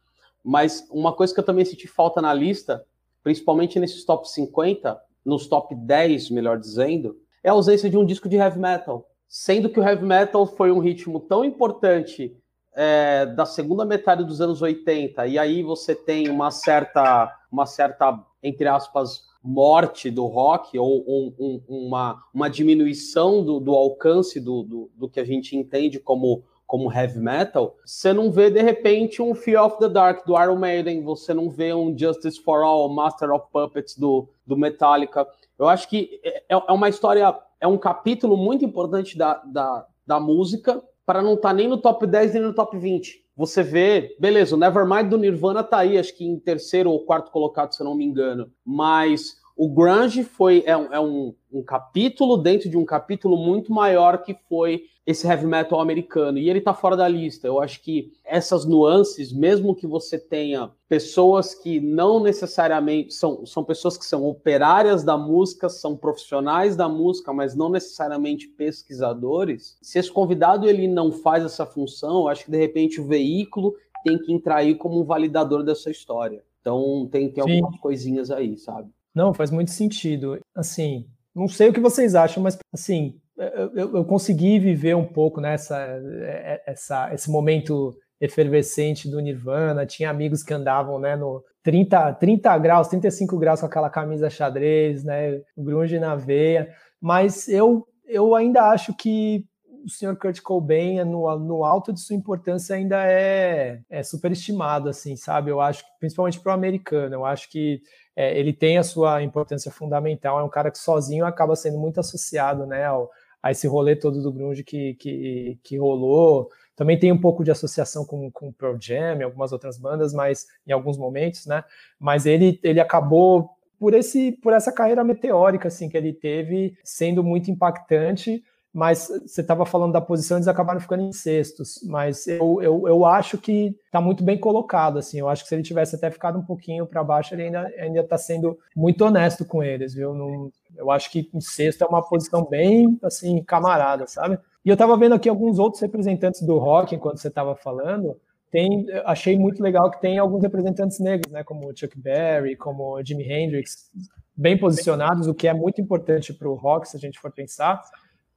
mas uma coisa que eu também senti falta na lista, principalmente nesses top 50, nos top 10, melhor dizendo, é a ausência de um disco de heavy metal. Sendo que o heavy metal foi um ritmo tão importante é, da segunda metade dos anos 80, e aí você tem uma certa, uma certa, entre aspas, morte do rock, ou um, um, uma, uma diminuição do, do alcance do, do, do, que a gente entende como, como heavy metal, você não vê, de repente, um Fear of the Dark do Iron Maiden, você não vê um Justice for All, Master of Puppets do, do Metallica. Eu acho que é, é uma história, é um capítulo muito importante da, da, da música, para não estar tá nem no top 10 nem no top 20. você vê, beleza, o Nevermind do Nirvana tá aí, acho que em terceiro ou quarto colocado, se eu não me engano, mas o grunge foi é, é um, um, capítulo dentro de um capítulo muito maior que foi esse heavy metal americano e ele tá fora da lista. Eu acho que essas nuances, mesmo que você tenha pessoas que não necessariamente são, são pessoas que são operárias da música, são profissionais da música, mas não necessariamente pesquisadores. Se esse convidado ele não faz essa função, eu acho que de repente o veículo tem que entrar aí como um validador dessa história. Então tem, tem algumas coisinhas aí, sabe? Não, faz muito sentido. Assim, não sei o que vocês acham, mas assim, eu, eu consegui viver um pouco nessa é, essa, esse momento efervescente do Nirvana. Tinha amigos que andavam né, no 30, 30 graus, 35 graus com aquela camisa xadrez, né, grunge na veia. Mas eu, eu ainda acho que o senhor Kurt Cobain, no, no alto de sua importância, ainda é, é superestimado, assim, sabe? Eu acho principalmente para o americano, eu acho que é, ele tem a sua importância fundamental, é um cara que sozinho acaba sendo muito associado, né, ao, a esse rolê todo do grunge que, que, que rolou. Também tem um pouco de associação com, com Pearl Jam e algumas outras bandas, mas em alguns momentos, né? Mas ele, ele acabou por esse por essa carreira meteórica assim que ele teve, sendo muito impactante mas você estava falando da posição, eles acabaram ficando em sextos, mas eu, eu, eu acho que está muito bem colocado, assim, eu acho que se ele tivesse até ficado um pouquinho para baixo, ele ainda ainda está sendo muito honesto com eles, viu? Não, eu acho que em sexto é uma posição bem, assim, camarada, sabe? E eu estava vendo aqui alguns outros representantes do rock, enquanto você estava falando, tem, achei muito legal que tem alguns representantes negros, né, como Chuck Berry, como Jimi Hendrix, bem posicionados, o que é muito importante para o rock, se a gente for pensar,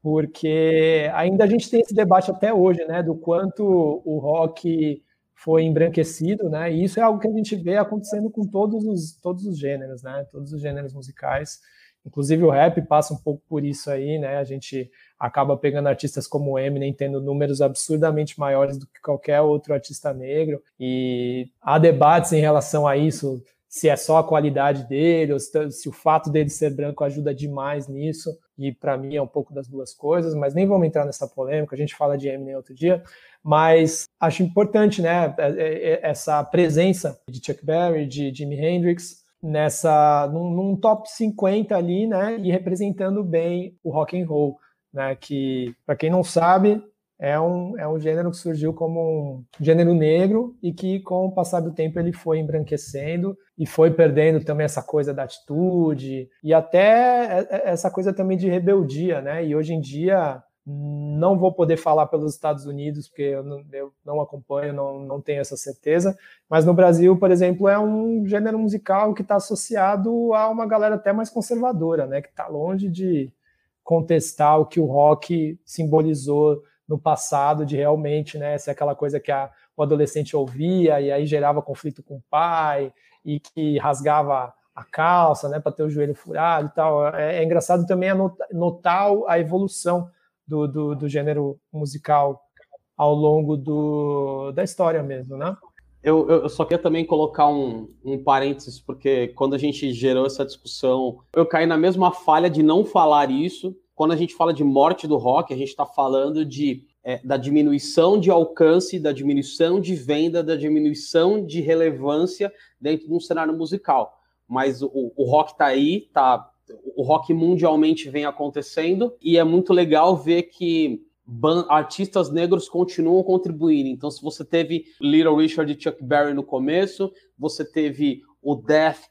porque ainda a gente tem esse debate até hoje, né, do quanto o rock foi embranquecido, né, e isso é algo que a gente vê acontecendo com todos os, todos os gêneros, né, todos os gêneros musicais, inclusive o rap passa um pouco por isso aí, né, a gente acaba pegando artistas como Eminem tendo números absurdamente maiores do que qualquer outro artista negro, e há debates em relação a isso, se é só a qualidade dele, ou se, se o fato dele ser branco ajuda demais nisso, e para mim é um pouco das duas coisas, mas nem vamos entrar nessa polêmica, a gente fala de Eminem outro dia, mas acho importante, né, é, é, é, essa presença de Chuck Berry, de Jimi Hendrix, nessa, num, num top 50 ali, né, e representando bem o rock and roll, né, que, para quem não sabe, é um, é um gênero que surgiu como um gênero negro e que, com o passar do tempo, ele foi embranquecendo e foi perdendo também essa coisa da atitude e até essa coisa também de rebeldia, né? E hoje em dia, não vou poder falar pelos Estados Unidos, porque eu não, eu não acompanho, não, não tenho essa certeza, mas no Brasil, por exemplo, é um gênero musical que está associado a uma galera até mais conservadora, né? Que está longe de contestar o que o rock simbolizou no passado de realmente, né, ser aquela coisa que a, o adolescente ouvia e aí gerava conflito com o pai e que rasgava a calça, né, para ter o joelho furado e tal. É, é engraçado também notar a evolução do, do, do, gênero musical ao longo do, da história mesmo, né? Eu, eu, só queria também colocar um, um parênteses, porque quando a gente gerou essa discussão, eu caí na mesma falha de não falar isso, quando a gente fala de morte do rock, a gente está falando de, é, da diminuição de alcance, da diminuição de venda, da diminuição de relevância dentro de um cenário musical. Mas o, o rock está aí, tá, o rock mundialmente vem acontecendo e é muito legal ver que artistas negros continuam contribuindo. Então, se você teve Little Richard e Chuck Berry no começo, você teve o Death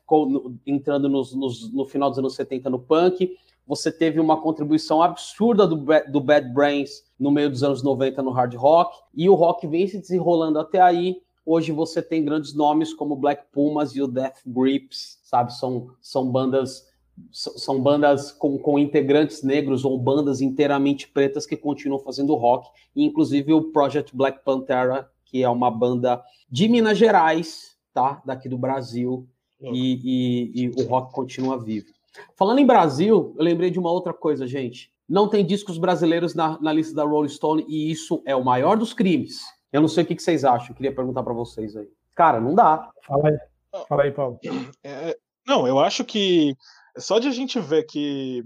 entrando nos, nos, no final dos anos 70 no punk, você teve uma contribuição absurda do, do Bad Brains no meio dos anos 90 no hard rock, e o rock vem se desenrolando até aí. Hoje você tem grandes nomes como Black Pumas e o Death Grips, sabe? São, são bandas são bandas com, com integrantes negros ou bandas inteiramente pretas que continuam fazendo rock, e inclusive o Project Black Pantera, que é uma banda de Minas Gerais, tá? Daqui do Brasil, e, e, e o rock continua vivo. Falando em Brasil, eu lembrei de uma outra coisa, gente. Não tem discos brasileiros na, na lista da Rolling Stone e isso é o maior dos crimes. Eu não sei o que, vocês acham, eu queria perguntar para vocês aí. Cara, não dá. Fala aí, Fala aí Paulo. É, não, eu acho que só de a gente ver que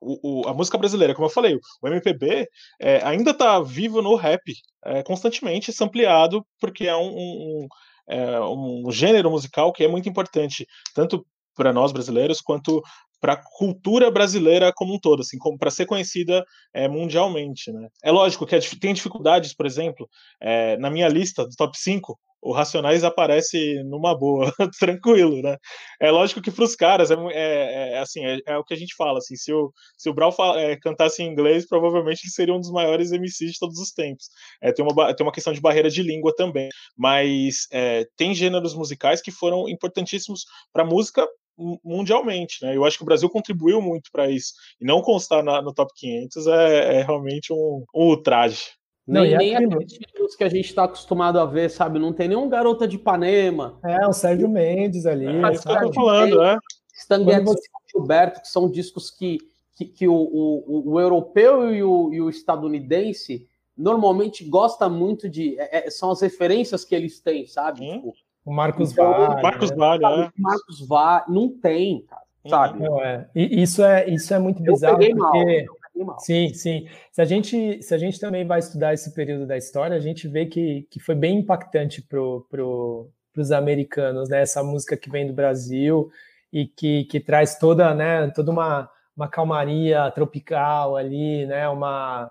o, o, a música brasileira, como eu falei, o MPB é, ainda está vivo no rap, é, constantemente ampliado, porque é um, um, é um gênero musical que é muito importante, tanto para nós brasileiros quanto para a cultura brasileira como um todo, assim, para ser conhecida é, mundialmente. Né? É lógico que tem dificuldades, por exemplo, é, na minha lista do top 5, o Racionais aparece numa boa, tranquilo, né? É lógico que para os caras é, é, é assim, é, é, o que a gente fala, assim, se o, se o Brau fala, é, cantasse em inglês, provavelmente ele seria um dos maiores MCs de todos os tempos. É, tem, uma, tem uma questão de barreira de língua também, mas tem gêneros musicais que foram importantíssimos para a música mundialmente, né? Eu acho que o Brasil contribuiu muito para isso. E não constar na, no top 500 é, é realmente um, um ultraje. Não, nem, nem aqueles que a gente está acostumado a ver, sabe? Não tem nenhum garota de Ipanema. É, o Sérgio Mendes ali. É, isso que eu tô falando, né? Stan Getz você... e Gilberto, que são discos que, que, que o, o, o, europeu e o, e o estadunidense normalmente gosta muito de. É, é são as referências que eles têm, sabe? Hum? Tipo, o Marcos então, Vale. Marcos né? Vale, é. Marcos Vale. Não tem, cara. Sabe? Não, é. E isso é, isso é muito bizarro. porque... Mal, sim, sim. Se a, gente, se a gente também vai estudar esse período da história, a gente vê que, que foi bem impactante para pro, os americanos, né? Essa música que vem do Brasil e que, que traz toda, né, toda uma, uma calmaria tropical ali, né? Uma,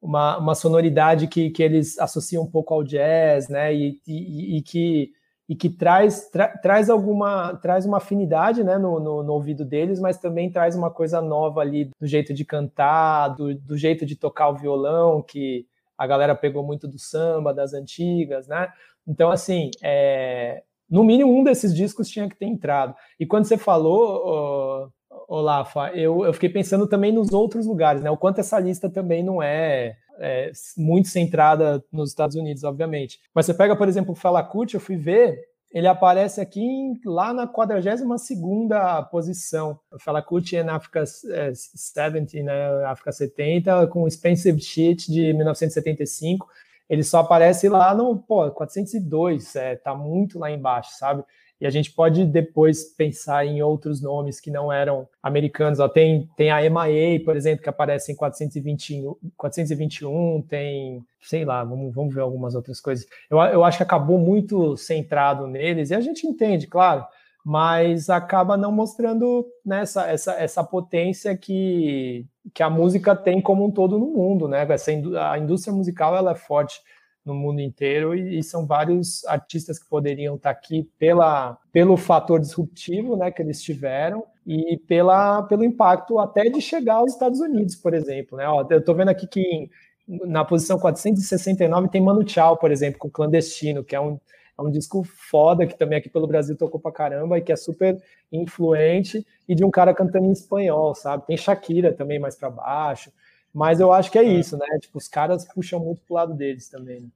uma, uma sonoridade que, que eles associam um pouco ao jazz, né? E, e, e que e que traz, tra, traz alguma traz uma afinidade né, no, no, no, ouvido deles, mas também traz uma coisa nova ali do jeito de cantar, do, do, jeito de tocar o violão, que a galera pegou muito do samba, das antigas, né? Então, assim, é, no mínimo um desses discos tinha que ter entrado. E quando você falou, Olafa, eu, eu fiquei pensando também nos outros lugares, né? O quanto essa lista também não é é, muito centrada nos Estados Unidos, obviamente. Mas você pega, por exemplo, o Fela Kuti, eu fui ver, ele aparece aqui lá na 42ª posição. O Fela Kuti é na África é, 70, né, África 70, com Expensive Shit de 1975. Ele só aparece lá no, pô, 402, é, tá muito lá embaixo, sabe? E a gente pode depois pensar em outros nomes que não eram americanos. Ó, tem, tem a MIA, por exemplo, que aparece em 420, 421, tem, sei lá, vamos, vamos ver algumas outras coisas. Eu, eu acho que acabou muito centrado neles, e a gente entende, claro, mas acaba não mostrando né, essa, essa potência que, que a música tem como um todo no mundo, né? Essa, a indústria musical ela é forte no mundo inteiro e, e, são vários artistas que poderiam estar aqui pela, pelo fator disruptivo né, que eles tiveram e pela, pelo impacto até de chegar aos Estados Unidos, por exemplo. Né? Ó, eu estou vendo aqui que na posição 469 tem Mano Tchau, por exemplo, com Clandestino, que é um, é um disco foda que também aqui pelo Brasil tocou pra caramba e que é super influente e de um cara cantando em espanhol, sabe? Tem Shakira também mais para baixo. Mas eu acho que é, é isso, né? Tipo, os caras puxam muito pro lado deles também. Né?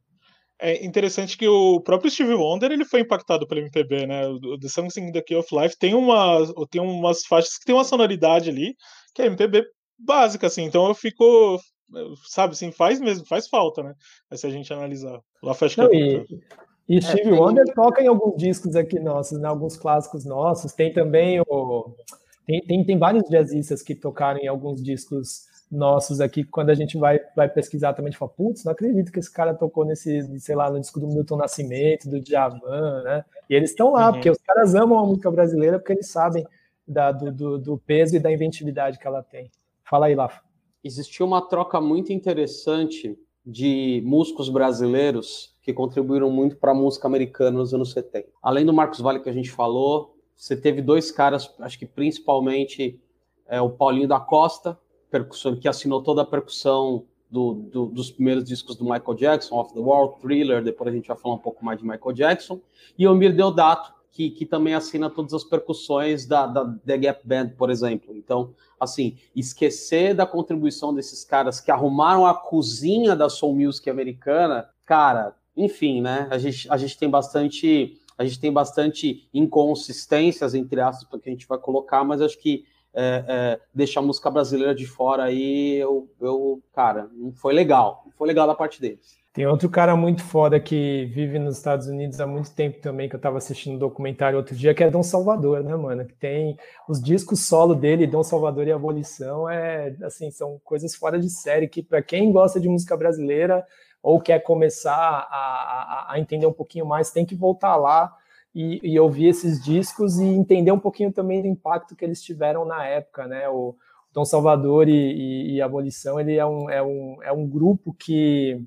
É interessante que o próprio Steve Wonder ele foi impactado pelo MPB, né? O The Something the Key of Life tem, uma, tem umas faixas que tem uma sonoridade ali que é MPB básica, assim. Então eu fico, sabe, assim, faz mesmo, faz falta, né? Se a gente analisar. Lá fecha Não, e, e Steve é, Wonder tem... toca em alguns discos aqui nossos, né? Alguns clássicos nossos. Tem também o tem, tem, tem vários jazzistas que tocaram em alguns discos nossos aqui, quando a gente vai, vai pesquisar também, a gente fala, putz, não acredito que esse cara tocou nesse, sei lá, no disco do Milton Nascimento, do Djavan, né? E eles estão lá, uhum. porque os caras amam a música brasileira, porque eles sabem da, do, do, do, peso e da inventividade que ela tem. Fala aí, Lafa. Existiu uma troca muito interessante de músicos brasileiros que contribuíram muito para a música americana nos anos 70. Além do Marcos Vale que a gente falou, você teve dois caras, acho que principalmente é, o Paulinho da Costa, percussão, que assinou toda a percussão do, do, dos primeiros discos do Michael Jackson, Off the Wall, Thriller, depois a gente vai falar um pouco mais de Michael Jackson, e o Mir Deodato, que, que também assina todas as percussões da, da The Gap Band, por exemplo. Então, assim, esquecer da contribuição desses caras que arrumaram a cozinha da soul music americana, cara, enfim, né? A gente, a gente tem bastante a gente tem bastante inconsistências entre aspas que a gente vai colocar, mas acho que é, é, deixar a música brasileira de fora aí, eu, eu, cara, não foi legal. Não foi legal da parte deles. Tem outro cara muito foda que vive nos Estados Unidos há muito tempo também, que eu tava assistindo um documentário outro dia, que é Dom Salvador, né, mano? Que tem os discos solo dele, Dom Salvador e Abolição, é assim, são coisas fora de série que para quem gosta de música brasileira ou quer começar a, a, a, entender um pouquinho mais, tem que voltar lá e, e, ouvir esses discos e entender um pouquinho também do impacto que eles tiveram na época, né? O Dom Salvador e, e, e Abolição, ele é um, é, um, é um grupo que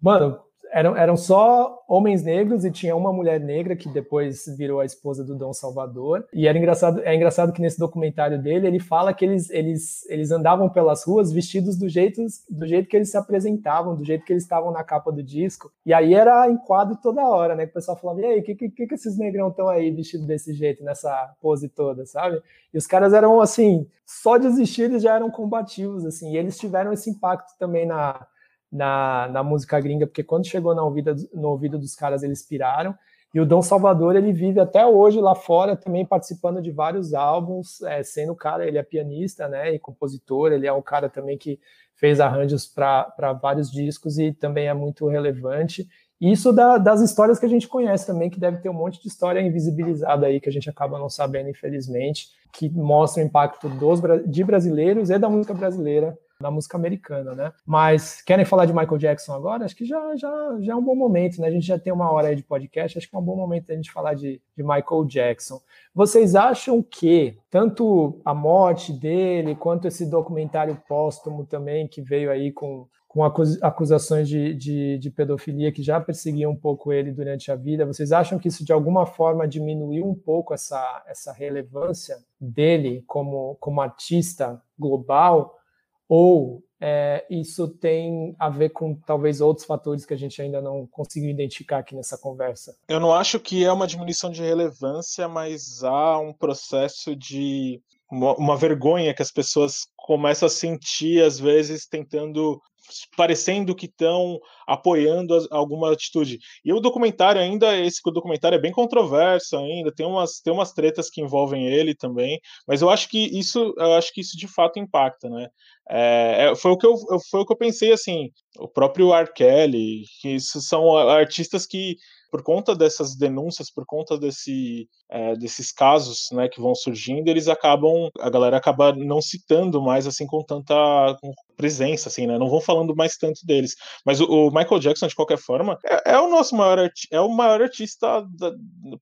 Mano, eram, eram só homens negros e tinha uma mulher negra que depois virou a esposa do Dom Salvador. E era engraçado, é engraçado que nesse documentário dele ele fala que eles, eles, eles andavam pelas ruas vestidos do jeito, do jeito que eles se apresentavam, do jeito que eles estavam na capa do disco. E aí era em quadro toda hora, né? O pessoal falava: e aí, o que, que, que esses negrão estão aí vestidos desse jeito, nessa pose toda, sabe? E os caras eram assim, só de existir eles já eram combativos, assim, e eles tiveram esse impacto também na na, na música gringa, porque quando chegou no ouvido, no ouvido dos caras, eles piraram. E o Dom Salvador, ele vive até hoje lá fora, também participando de vários álbuns, é, sendo o cara, ele é pianista, né, e compositor, ele é um cara também que fez arranjos para vários discos e também é muito relevante. Isso da, das histórias que a gente conhece também, que deve ter um monte de história invisibilizada aí, que a gente acaba não sabendo, infelizmente, que mostra o impacto dos, de brasileiros e da música brasileira da música americana, né? Mas querem falar de Michael Jackson agora? Acho que já, já, já é um bom momento, né? A gente já tem uma hora aí de podcast, acho que é um bom momento a gente falar de, de Michael Jackson. Vocês acham que tanto a morte dele, quanto esse documentário póstumo também, que veio aí com, com acusações de, de, de, pedofilia que já perseguiam um pouco ele durante a vida. Vocês acham que isso de alguma forma diminuiu um pouco essa, essa relevância dele como, como artista global? Ou é, isso tem a ver com talvez outros fatores que a gente ainda não conseguiu identificar aqui nessa conversa? Eu não acho que é uma diminuição de relevância, mas há um processo de uma, uma vergonha que as pessoas começam a sentir, às vezes, tentando parecendo que estão apoiando alguma atitude. E o documentário ainda, esse documentário é bem controverso ainda, tem umas, tem umas tretas que envolvem ele também, mas eu acho que isso, eu acho que isso de fato impacta, né? É, é foi, o que eu, foi o que eu pensei, assim, o próprio R. Kelly, que são artistas que por conta dessas denúncias, por conta desse, é, desses casos né, que vão surgindo, eles acabam, a galera acaba não citando mais assim com tanta presença, assim, né? Não vão falando mais tanto deles. Mas o, o Michael Jackson, de qualquer forma, é, é, o nosso maior é o maior artista da,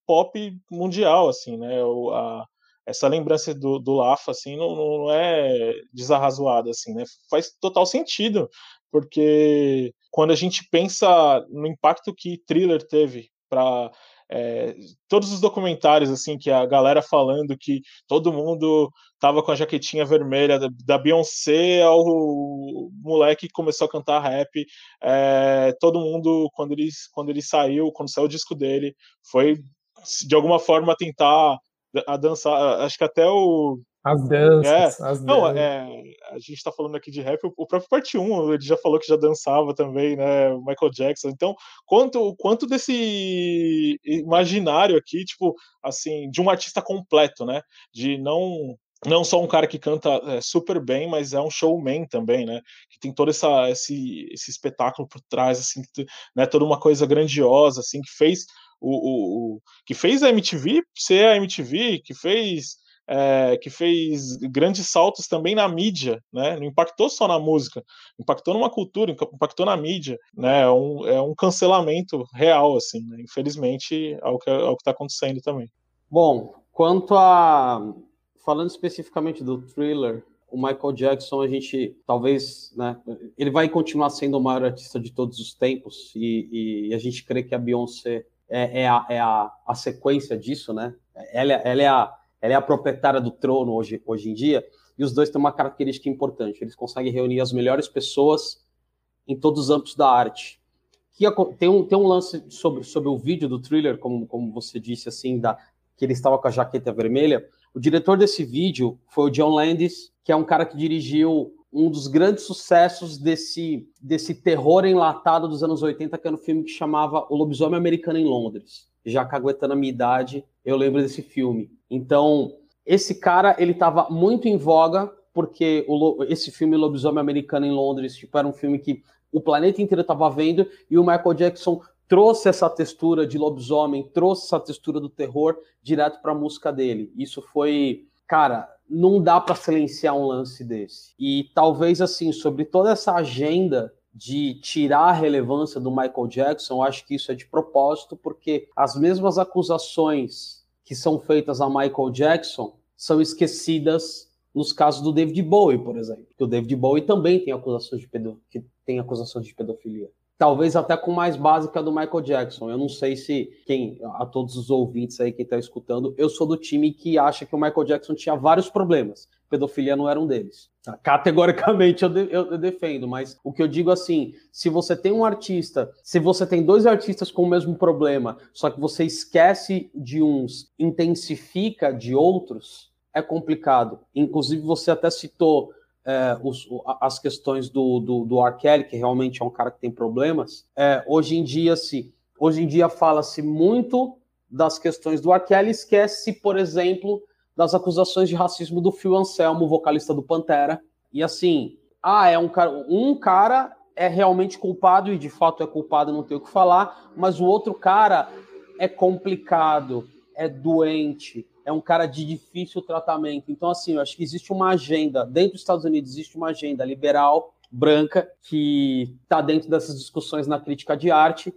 pop mundial, assim, né? O, a, essa lembrança do, do Lafa, assim, não, não é desarrazoada, assim, né? Faz total sentido, porque quando a gente pensa no impacto que Thriller teve para é, todos os documentários assim que a galera falando que todo mundo tava com a jaquetinha vermelha da, da Beyoncé ao moleque que começou a cantar rap é, todo mundo quando ele quando ele saiu quando saiu o disco dele foi de alguma forma tentar a dançar acho que até o as danças. É. As não, danças. é, a gente tá falando aqui de rap, o próprio parte 1, ele já falou que já dançava também, né? O Michael Jackson. Então, quanto, quanto desse imaginário aqui, tipo, assim, de um artista completo, né? De não não só um cara que canta é, super bem, mas é um showman também, né? Que tem todo essa, esse, esse espetáculo por trás, assim, né? Toda uma coisa grandiosa, assim, que fez o, o, o que fez a MTV ser a MTV, que fez é, que fez grandes saltos também na mídia, né? Não impactou só na música, impactou numa cultura, impactou na mídia, né? É um, é um cancelamento real, assim, né? infelizmente, ao que ao que está acontecendo também. Bom, quanto a falando especificamente do thriller, o Michael Jackson, a gente talvez, né, ele vai continuar sendo o maior artista de todos os tempos e, e a gente crê que a Beyoncé é, é, a, é a, a sequência disso, né? Ela, ela é a ela é a proprietária do trono hoje, hoje em dia, e os dois têm uma característica importante: eles conseguem reunir as melhores pessoas em todos os âmbitos da arte. Que tem um, tem um lance sobre, sobre o vídeo do thriller, como, como você disse, assim, da, que ele estava com a jaqueta vermelha. O diretor desse vídeo foi o John Landis, que é um cara que dirigiu um dos grandes sucessos desse, desse terror enlatado dos anos 80, que era um filme que chamava O Lobisomem Americano em Londres. Já caguetando a minha idade, eu lembro desse filme. Então, esse cara, ele estava muito em voga, porque o, esse filme Lobisomem Americano em Londres, tipo, era um filme que o planeta inteiro estava vendo e o Michael Jackson trouxe essa textura de lobisomem, trouxe essa textura do terror direto para a música dele. Isso foi, cara, não dá para silenciar um lance desse. E talvez assim, sobre toda essa agenda de tirar a relevância do Michael Jackson, eu acho que isso é de propósito, porque as mesmas acusações que são feitas a Michael Jackson são esquecidas nos casos do David Bowie, por exemplo. Porque o David Bowie também tem acusações de, pedo... que tem acusações de pedofilia. Talvez até com mais básica do Michael Jackson. Eu não sei se quem, a todos os ouvintes aí que está escutando, eu sou do time que acha que o Michael Jackson tinha vários problemas. Pedofilia não era um deles. Tá? Categoricamente eu, de, eu, defendo, mas o que eu digo assim: se você tem um artista, se você tem dois artistas com o mesmo problema, só que você esquece de uns, intensifica de outros, é complicado. Inclusive, você até citou é, os, as questões do, do, do R. Kelly, que realmente é um cara que tem problemas. É, hoje em dia, se hoje em dia fala-se muito das questões do R. Kelly, esquece, por exemplo, das acusações de racismo do Phil Anselmo, vocalista do Pantera. E assim, ah, é um cara, um cara é realmente culpado e de fato é culpado, não tem o que falar, mas o outro cara é complicado, é doente, é um cara de difícil tratamento. Então, assim, eu acho que existe uma agenda, dentro dos Estados Unidos, existe uma agenda liberal, branca, que está dentro dessas discussões na crítica de arte,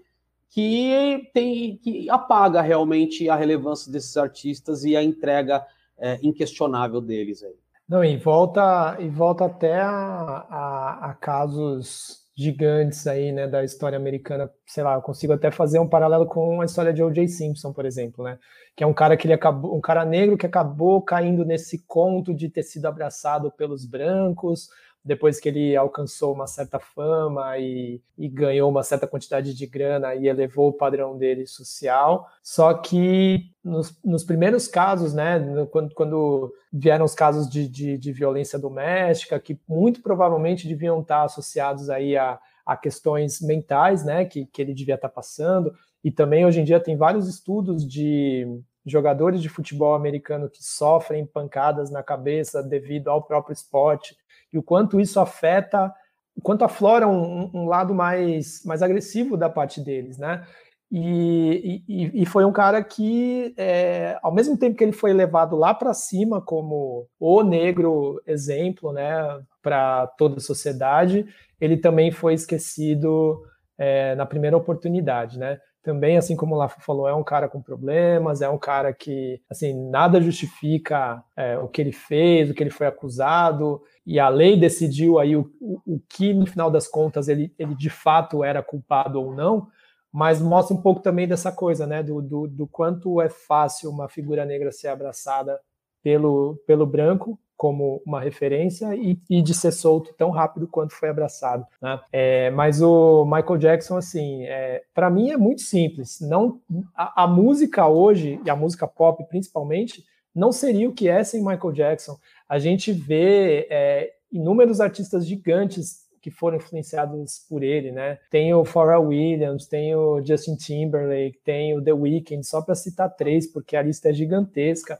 que tem que apaga realmente a relevância desses artistas e a entrega é, inquestionável deles aí. Não, e volta, e volta até a, a, a, casos gigantes aí, né, da história americana, sei lá, eu consigo até fazer um paralelo com a história de O.J. Simpson, por exemplo, né, que é um cara que ele acabou, um cara negro que acabou caindo nesse conto de ter sido abraçado pelos brancos, depois que ele alcançou uma certa fama e, e, ganhou uma certa quantidade de grana e elevou o padrão dele social. Só que nos, nos primeiros casos, né, quando, quando vieram os casos de, de, de, violência doméstica, que muito provavelmente deviam estar associados aí a, a questões mentais, né, que, que ele devia estar passando. E também hoje em dia tem vários estudos de jogadores de futebol americano que sofrem pancadas na cabeça devido ao próprio esporte e o quanto isso afeta, o quanto aflora um, um lado mais, mais agressivo da parte deles, né? E, e, e, foi um cara que, é, ao mesmo tempo que ele foi levado lá para cima como o negro exemplo, né, para toda a sociedade, ele também foi esquecido é, na primeira oportunidade, né? Também, assim como o Lafa falou, é um cara com problemas, é um cara que, assim, nada justifica é, o que ele fez, o que ele foi acusado e a lei decidiu aí o, o, que, no final das contas, ele, ele de fato era culpado ou não, mas mostra um pouco também dessa coisa, né, do, do, do quanto é fácil uma figura negra ser abraçada pelo, pelo branco como uma referência e, e, de ser solto tão rápido quanto foi abraçado. Né? É, mas o Michael Jackson, assim, é, para mim é muito simples. Não, a, a, música hoje e a música pop principalmente não seria o que é sem Michael Jackson a gente vê é, inúmeros artistas gigantes que foram influenciados por ele, né? Tem o Pharrell Williams, tem o Justin Timberlake, tem o The Weeknd, só para citar três, porque a lista é gigantesca.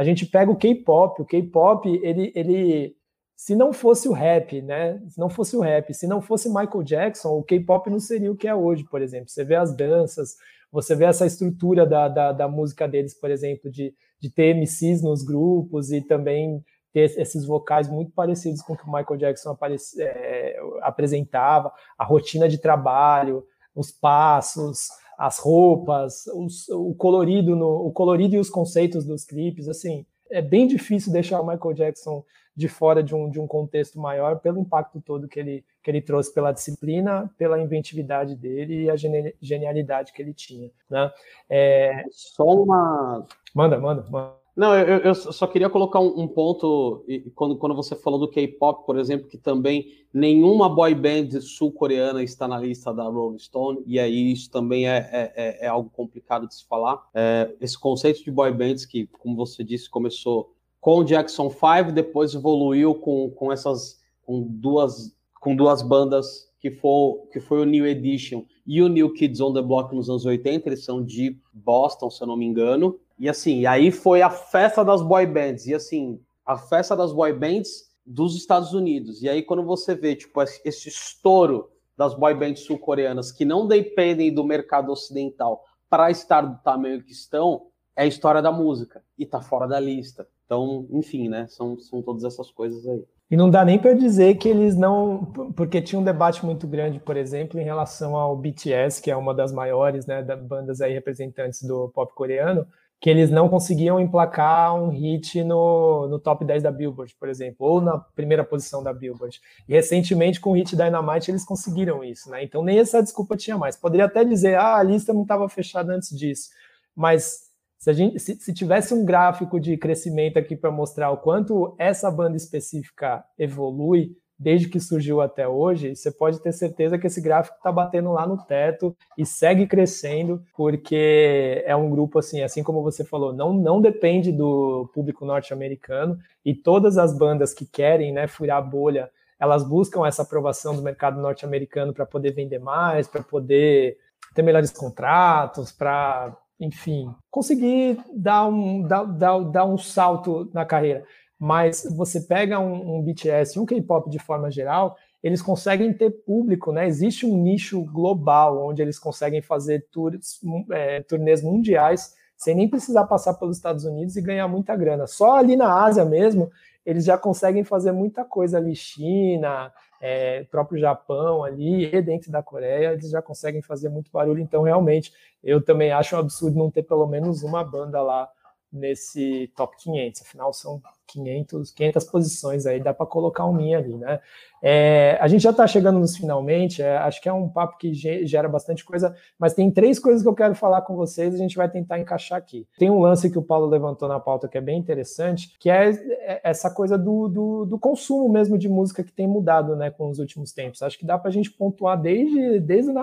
A gente pega o K-pop, o K-pop, ele, ele, se não fosse o rap, né? Se não fosse o rap, se não fosse Michael Jackson, o K-pop não seria o que é hoje, por exemplo. Você vê as danças, você vê essa estrutura da, da, da música deles, por exemplo, de, de ter MCs nos grupos e também ter esses vocais muito parecidos com o que o Michael Jackson é, apresentava, a rotina de trabalho, os passos, as roupas, os, o colorido no, o colorido e os conceitos dos clipes, assim, é bem difícil deixar o Michael Jackson de fora de um, de um contexto maior pelo impacto todo que ele, que ele trouxe pela disciplina, pela inventividade dele e a genialidade que ele tinha. Né? É... Só uma. Manda, manda, manda. Não, eu, eu, só queria colocar um, ponto, quando, quando você falou do K-pop, por exemplo, que também nenhuma boy band sul-coreana está na lista da Rolling Stone, e aí isso também é, é, é, é algo complicado de se falar. É, esse conceito de boy bands, que, como você disse, começou com o Jackson 5, depois evoluiu com, com essas com duas, com duas bandas que foi, que foi o New Edition e o New Kids on the Block nos anos 80, eles são de Boston, se eu não me engano. E assim, aí foi a festa das boy bands. E assim, a festa das boy bands dos Estados Unidos. E aí, quando você vê, tipo, esse estouro das boy bands sul-coreanas que não dependem do mercado ocidental para estar do tamanho que estão, é a história da música e tá fora da lista. Então, enfim, né? São, são todas essas coisas aí. E não dá nem para dizer que eles não. Porque tinha um debate muito grande, por exemplo, em relação ao BTS, que é uma das maiores né, das bandas aí representantes do pop coreano, que eles não conseguiam emplacar um hit no, no top 10 da Billboard, por exemplo, ou na primeira posição da Billboard. E recentemente, com o hit Dynamite, eles conseguiram isso, né? Então nem essa desculpa tinha mais. Poderia até dizer, ah, a lista não estava fechada antes disso. Mas se, gente, se, se tivesse um gráfico de crescimento aqui para mostrar o quanto essa banda específica evolui desde que surgiu até hoje, você pode ter certeza que esse gráfico está batendo lá no teto e segue crescendo, porque é um grupo assim, assim como você falou, não, não depende do público norte-americano e todas as bandas que querem né, furar a bolha, elas buscam essa aprovação do mercado norte-americano para poder vender mais, para poder ter melhores contratos, para enfim, conseguir dar um, dar, dar, dar um salto na carreira. Mas você pega um, um BTS, um K-pop de forma geral, eles conseguem ter público, né? Existe um nicho global onde eles conseguem fazer tours, é, turnês mundiais sem nem precisar passar pelos Estados Unidos e ganhar muita grana. Só ali na Ásia mesmo, eles já conseguem fazer muita coisa ali, China, é, próprio Japão ali e dentro da Coreia, eles já conseguem fazer muito barulho. Então, realmente, eu também acho um absurdo não ter pelo menos uma banda lá nesse top 500. Afinal, são 500, 500 posições aí, dá para colocar um minha ali, né? É, a gente já está chegando nos finalmente, é, acho que é um papo que gera bastante coisa, mas tem três coisas que eu quero falar com vocês, a gente vai tentar encaixar aqui. Tem um lance que o Paulo levantou na pauta que é bem interessante, que é, é essa coisa do, do, do consumo mesmo de música que tem mudado, né, com os últimos tempos. Acho que dá para a gente pontuar desde, desde o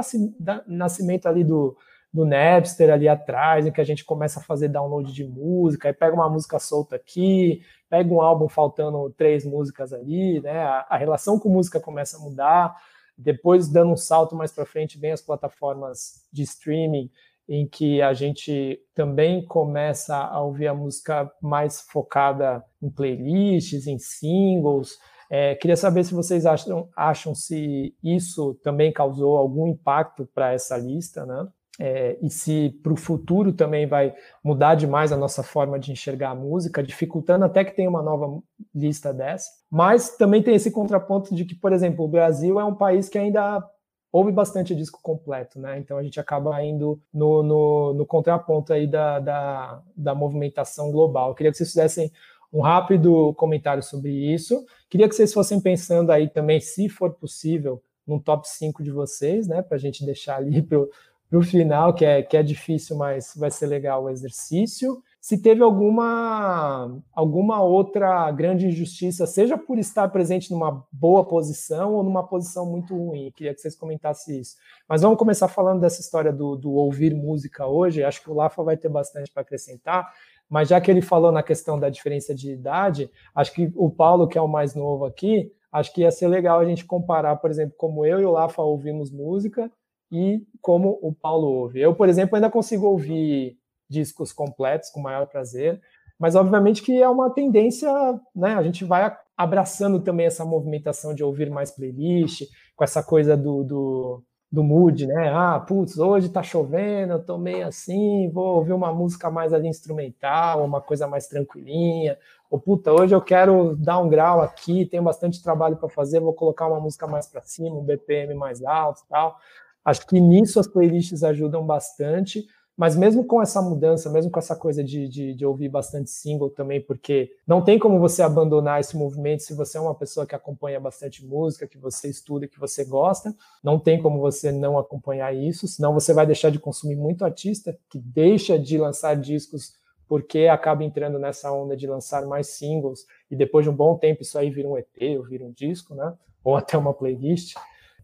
nascimento ali do do Napster ali atrás, em que a gente começa a fazer download de música, aí pega uma música solta aqui, pega um álbum faltando três músicas ali, né? A, a relação com música começa a mudar. Depois, dando um salto mais para frente, vem as plataformas de streaming, em que a gente também começa a ouvir a música mais focada em playlists, em singles. É, queria saber se vocês acham, acham se isso também causou algum impacto para essa lista, né? É, e se para o futuro também vai mudar demais a nossa forma de enxergar a música, dificultando até que tenha uma nova lista dessa. Mas também tem esse contraponto de que, por exemplo, o Brasil é um país que ainda ouve bastante disco completo, né? Então a gente acaba indo no, no, no contraponto aí da, da, da movimentação global. Eu queria que vocês fizessem um rápido comentário sobre isso. Queria que vocês fossem pensando aí também, se for possível, num top 5 de vocês, né? Para a gente deixar ali para para o final, que é, que é difícil, mas vai ser legal o exercício. Se teve alguma, alguma outra grande injustiça, seja por estar presente numa boa posição ou numa posição muito ruim, queria que vocês comentassem isso. Mas vamos começar falando dessa história do, do ouvir música hoje. Acho que o Lafa vai ter bastante para acrescentar, mas já que ele falou na questão da diferença de idade, acho que o Paulo, que é o mais novo aqui, acho que ia ser legal a gente comparar, por exemplo, como eu e o Lafa ouvimos música e como o Paulo ouve. Eu, por exemplo, ainda consigo ouvir discos completos com maior prazer, mas obviamente que é uma tendência, né? A gente vai abraçando também essa movimentação de ouvir mais playlist, com essa coisa do, do, do mood, né? Ah, putz, hoje tá chovendo, eu tô meio assim, vou ouvir uma música mais ali instrumental, uma coisa mais tranquilinha. Ou puta, hoje eu quero dar um grau aqui, tenho bastante trabalho para fazer, vou colocar uma música mais para cima, um BPM mais alto, tal. Acho que nisso as playlists ajudam bastante, mas mesmo com essa mudança, mesmo com essa coisa de, de, de, ouvir bastante single também, porque não tem como você abandonar esse movimento se você é uma pessoa que acompanha bastante música, que você estuda, que você gosta, não tem como você não acompanhar isso, senão você vai deixar de consumir muito artista que deixa de lançar discos porque acaba entrando nessa onda de lançar mais singles e depois de um bom tempo isso aí vira um EP ou vira um disco, né? Ou até uma playlist.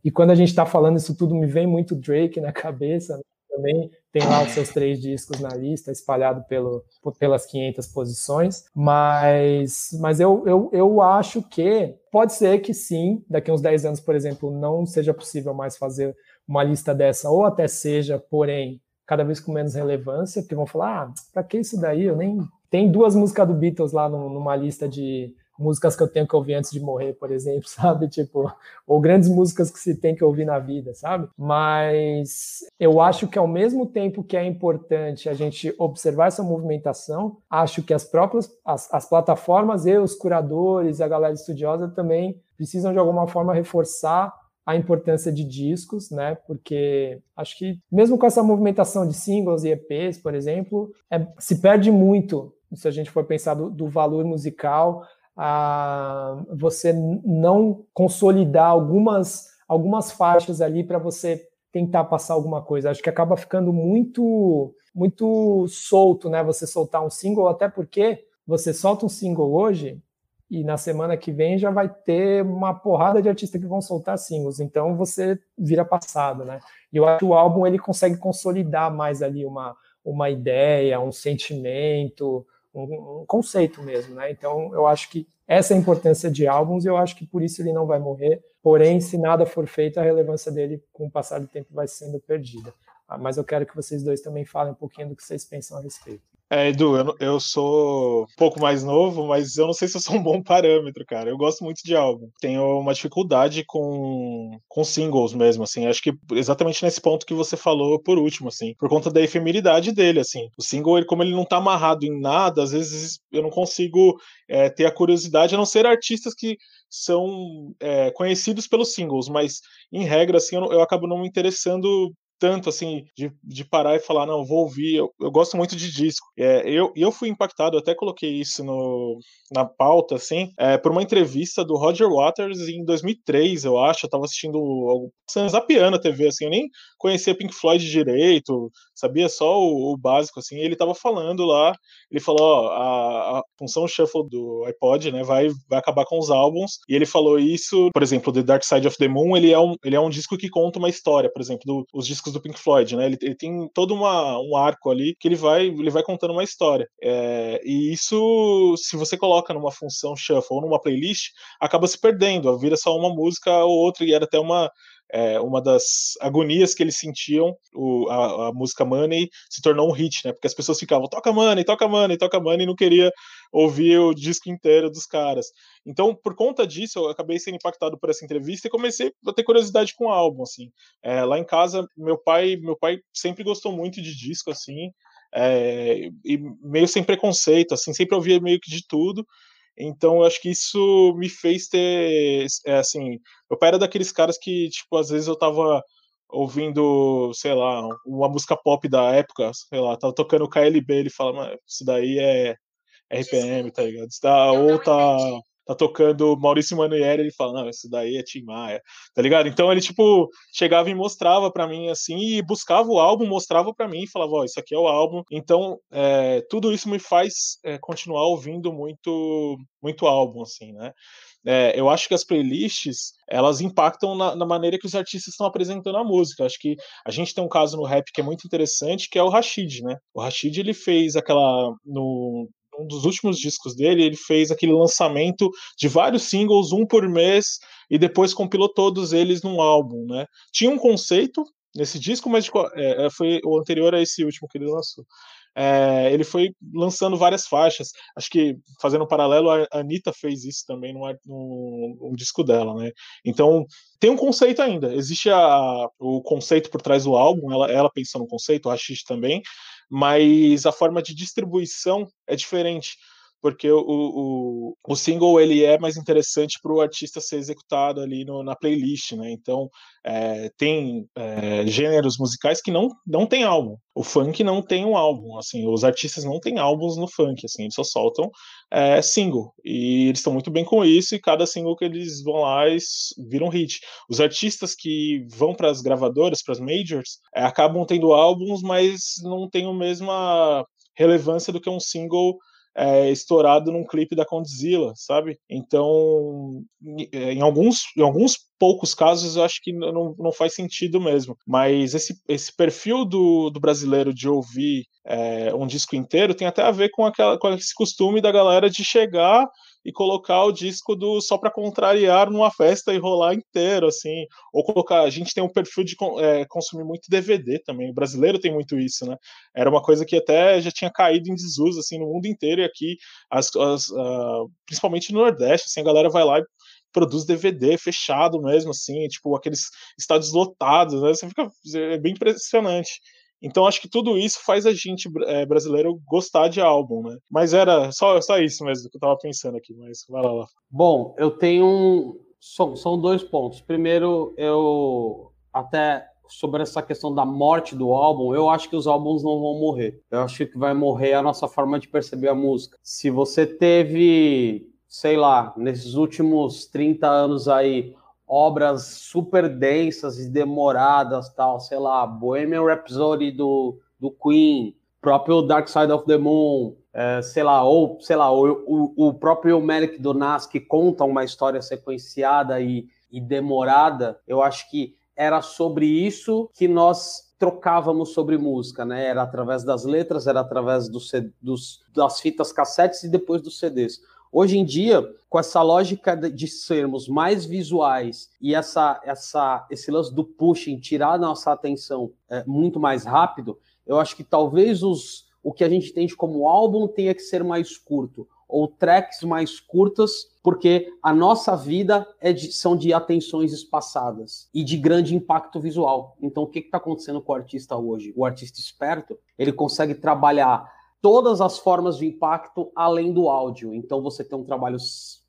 E quando a gente está falando isso tudo, me vem muito Drake na cabeça. Né? Também tem lá os seus três discos na lista, espalhado pelo, pelas 500 posições. Mas, mas eu, eu, eu acho que pode ser que sim, daqui uns 10 anos, por exemplo, não seja possível mais fazer uma lista dessa, ou até seja, porém, cada vez com menos relevância, porque vão falar, ah, para que isso daí? Eu nem. Tem duas músicas do Beatles lá numa lista de músicas que eu tenho que ouvir antes de morrer, por exemplo, sabe? Tipo, ou grandes músicas que se tem que ouvir na vida, sabe? Mas eu acho que ao mesmo tempo que é importante a gente observar essa movimentação, acho que as próprias as, as plataformas e os curadores, a galera estudiosa também precisam de alguma forma reforçar a importância de discos, né? Porque acho que mesmo com essa movimentação de singles e EPs, por exemplo, é, se perde muito se a gente for pensar do, do valor musical, a você não consolidar algumas algumas faixas ali para você tentar passar alguma coisa. Acho que acaba ficando muito muito solto, né? Você soltar um single, até porque você solta um single hoje, e na semana que vem já vai ter uma porrada de artistas que vão soltar singles, então você vira passado, né? E eu acho que o álbum ele consegue consolidar mais ali uma, uma ideia, um sentimento, um, um conceito mesmo, né? Então eu acho que essa é a importância de álbuns e eu acho que por isso ele não vai morrer. Porém, se nada for feito, a relevância dele com o passar do tempo vai sendo perdida. Ah, mas eu quero que vocês dois também falem um pouquinho do que vocês pensam a respeito. É, Edu, eu, eu sou um pouco mais novo, mas eu não sei se eu sou um bom parâmetro, cara. Eu gosto muito de álbum. Tenho uma dificuldade com, com singles mesmo, assim. Acho que exatamente nesse ponto que você falou por último, assim. Por conta da efemeridade dele, assim. O single, ele, como ele não tá amarrado em nada, às vezes eu não consigo é, ter a curiosidade, a não ser artistas que são é, conhecidos pelos singles, mas em regra, assim, eu, eu acabo não me interessando tanto assim de, de parar e falar, não, vou ouvir. Eu, eu gosto muito de disco. É, eu, eu fui impactado, até coloquei isso no, na pauta, assim, é, por uma entrevista do Roger Waters em 2003, eu acho. Eu tava assistindo Zapiano TV, assim, eu nem conhecia Pink Floyd direito, sabia só o, o básico, assim. ele tava falando lá, ele falou, ó, a, a função shuffle do iPod, né, vai, vai acabar com os álbuns. E ele falou isso, por exemplo, The Dark Side of the Moon, ele é um, ele é um disco que conta uma história, por exemplo, do, os discos do Pink Floyd, né? Ele, ele tem todo uma, um arco ali que ele vai, ele vai contando uma história. É, e isso, se você coloca numa função shuffle ou numa playlist, acaba se perdendo, vira só uma música ou outra, e era até uma, é, uma das agonias que eles sentiam, o, a, a, música Money se tornou um hit, né? Porque as pessoas ficavam, toca Money, toca Money, toca Money, e não queria ouvir o disco inteiro dos caras. Então, por conta disso, eu acabei sendo impactado por essa entrevista e comecei a ter curiosidade com o álbum, assim. É, lá em casa, meu pai, meu pai sempre gostou muito de disco, assim, é, e meio sem preconceito, assim, sempre ouvia meio que de tudo. Então, eu acho que isso me fez ter, é, assim, meu pai era daqueles caras que, tipo, às vezes eu tava ouvindo, sei lá, uma música pop da época, sei lá, tava tocando o KLB, ele fala, mas isso daí é RPM, tá ligado? Tá, ou tá tá tocando Maurício Manieri, ele fala, não, isso daí é Tim Maia, tá ligado? Então ele, tipo, chegava e mostrava para mim, assim, e buscava o álbum, mostrava para mim falava, ó, oh, isso aqui é o álbum. Então, é, tudo isso me faz é, continuar ouvindo muito, muito álbum, assim, né? É, eu acho que as playlists elas impactam na, na, maneira que os artistas estão apresentando a música. Acho que a gente tem um caso no rap que é muito interessante, que é o Rashid, né? O Rashid ele fez aquela no um dos últimos discos dele, ele fez aquele lançamento de vários singles, um por mês, e depois compilou todos eles num álbum, né? Tinha um conceito nesse disco, mas é, é, foi o anterior a esse último que ele lançou. É, ele foi lançando várias faixas. Acho que, fazendo um paralelo, a Anitta fez isso também num disco dela, né? Então, tem um conceito ainda. Existe a, o conceito por trás do álbum, ela, ela pensou no conceito, o Rashid também, mas a forma de distribuição é diferente porque o, o, o single ele é mais interessante para o artista ser executado ali no, na playlist, né? Então é, tem é, gêneros musicais que não, não tem álbum. O funk não tem um álbum, assim, os artistas não têm álbuns no funk, assim, eles só soltam é, single e eles estão muito bem com isso e cada single que eles vão lá eles viram hit. Os artistas que vão para as gravadoras, para as majors, é, acabam tendo álbuns, mas não tem a mesma relevância do que um single é, estourado num clipe da Condzilla, sabe? Então, em alguns, em alguns poucos casos, eu acho que não, não faz sentido mesmo. Mas esse, esse perfil do, do brasileiro de ouvir é, um disco inteiro tem até a ver com, aquela, com esse costume da galera de chegar e colocar o disco do só para contrariar numa festa e rolar inteiro, assim. Ou colocar. A gente tem um perfil de é, consumir muito DVD também. O brasileiro tem muito isso, né? Era uma coisa que até já tinha caído em desuso, assim, no mundo inteiro e aqui, as, as uh, principalmente no Nordeste, assim, a galera vai lá e produz DVD fechado mesmo, assim, tipo, aqueles estádios lotados, né? Você fica. É bem impressionante. Então acho que tudo isso faz a gente é, brasileiro gostar de álbum, né? Mas era só, só isso mesmo que eu tava pensando aqui, mas vai lá. lá. Bom, eu tenho um. São, são dois pontos. Primeiro, eu até sobre essa questão da morte do álbum, eu acho que os álbuns não vão morrer. Eu acho que vai morrer a nossa forma de perceber a música. Se você teve, sei lá, nesses últimos 30 anos aí, obras super densas e demoradas, tal, sei lá, Bohemian Rhapsody do, do Queen, próprio Dark Side of the Moon, é, sei lá, ou sei lá, o, o, o próprio Melick do Nas que conta uma história sequenciada e, e demorada, eu acho que era sobre isso que nós trocávamos sobre música, né? Era através das letras, era através do, dos, das fitas cassetes e depois dos CDs. Hoje em dia, com essa lógica de sermos mais visuais e essa, essa, esse lance do pushing, tirar nossa atenção é, muito mais rápido, eu acho que talvez os, o que a gente entende como álbum tenha que ser mais curto, ou tracks mais curtas, porque a nossa vida é de, são de atenções espaçadas e de grande impacto visual. Então, o que está acontecendo com o artista hoje? O artista esperto, ele consegue trabalhar todas as formas de impacto além do áudio. Então você tem um trabalho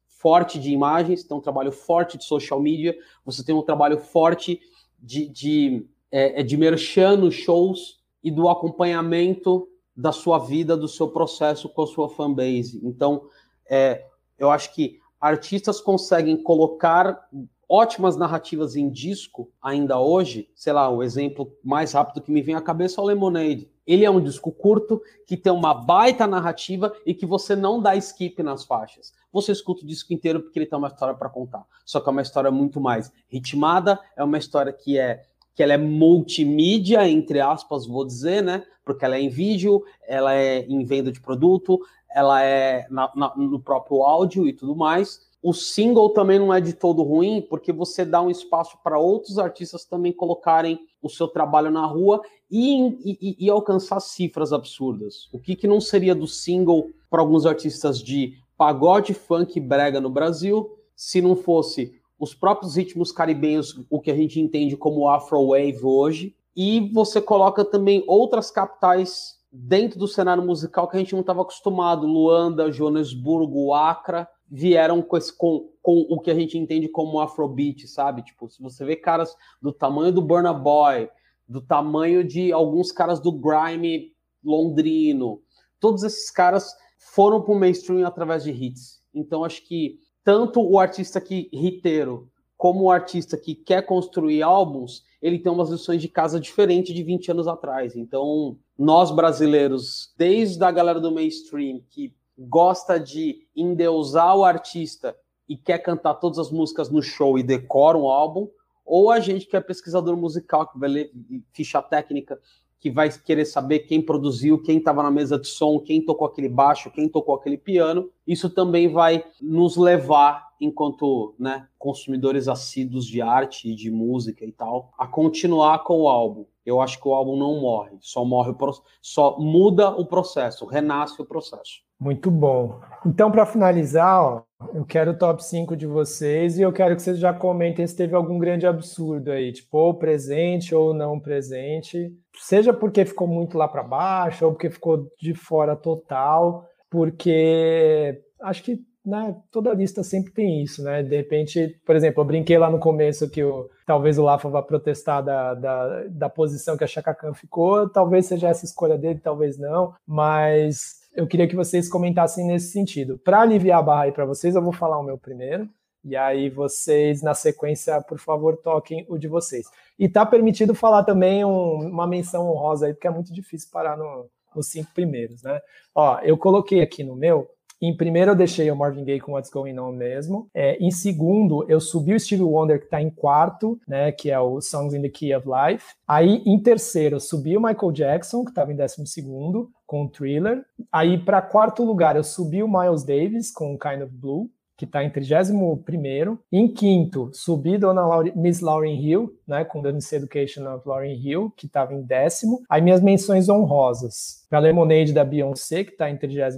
forte de imagens, tem um trabalho forte de social media, você tem um trabalho forte de, de, é, é, de merchan nos shows e do acompanhamento da sua vida, do seu processo com a sua fanbase. Então, é, eu acho que artistas conseguem colocar ótimas narrativas em disco ainda hoje. Sei lá, o exemplo mais rápido que me vem à cabeça é o Lemonade. Ele é um disco curto que tem uma baita narrativa e que você não dá skip nas faixas. Você escuta o disco inteiro porque ele tem uma história para contar. Só que é uma história muito mais ritmada, é uma história que é que ela é multimídia, entre aspas, vou dizer, né? Porque ela é em vídeo, ela é em venda de produto, ela é na, na, no próprio áudio e tudo mais. O single também não é de todo ruim, porque você dá um espaço para outros artistas também colocarem o seu trabalho na rua e, e, e alcançar cifras absurdas. O que, que não seria do single para alguns artistas de pagode, funk brega no Brasil, se não fosse os próprios ritmos caribenhos, o que a gente entende como Afro-Wave hoje, e você coloca também outras capitais dentro do cenário musical que a gente não estava acostumado, Luanda, Joanesburgo, Acre, vieram com, esse, com, com, o que a gente entende como afrobeat, sabe? Tipo, se você vê caras do tamanho do Burna Boy, do tamanho de alguns caras do grime londrino, todos esses caras foram para o mainstream através de hits. Então, acho que tanto o artista que hiteiro como o artista que quer construir álbuns, ele tem umas lições de casa diferentes de 20 anos atrás. Então, nós brasileiros, desde a galera do mainstream que gosta de endeusar o artista e quer cantar todas as músicas no show e decora um álbum, ou a gente que é pesquisador musical, que vai ler ficha técnica, que vai querer saber quem produziu, quem estava na mesa de som, quem tocou aquele baixo, quem tocou aquele piano. Isso também vai nos levar, enquanto né, consumidores assíduos de arte e de música e tal, a continuar com o álbum. Eu acho que o álbum não morre, só morre, só muda o processo, renasce o processo. Muito bom. Então, para finalizar, ó, eu quero o top 5 de vocês e eu quero que vocês já comentem se teve algum grande absurdo aí, tipo, ou presente ou não presente, seja porque ficou muito lá para baixo ou porque ficou de fora total, porque acho que né, toda lista sempre tem isso, né? De repente, por exemplo, eu brinquei lá no começo que o, talvez o Lafa vá protestar da, da, da posição que a Chaka Khan ficou, talvez seja essa escolha dele, talvez não, mas eu queria que vocês comentassem nesse sentido. Para aliviar a barra aí para vocês, eu vou falar o meu primeiro. E aí vocês, na sequência, por favor, toquem o de vocês. E tá permitido falar também um, uma menção honrosa aí, porque é muito difícil parar no, nos cinco primeiros, né? Ó, eu coloquei aqui no meu Em primeiro, eu deixei o Marvin Gaye com What's Going On mesmo. É, em segundo, eu subi o Stevie Wonder, que está em quarto, né, que é o Songs in the Key of Life. Aí, em terceiro, eu subi o Michael Jackson, que estava em décimo segundo, com o Thriller. Aí, para quarto lugar, eu subi o Miles Davis, com Kind of Blue que está em 31 Em quinto, subi Dona Laure, Miss Lauren Hill, né, com The Education of Lauren Hill, que estava em décimo. Aí minhas menções honrosas. Para Lemonade da Beyoncé, que está em 32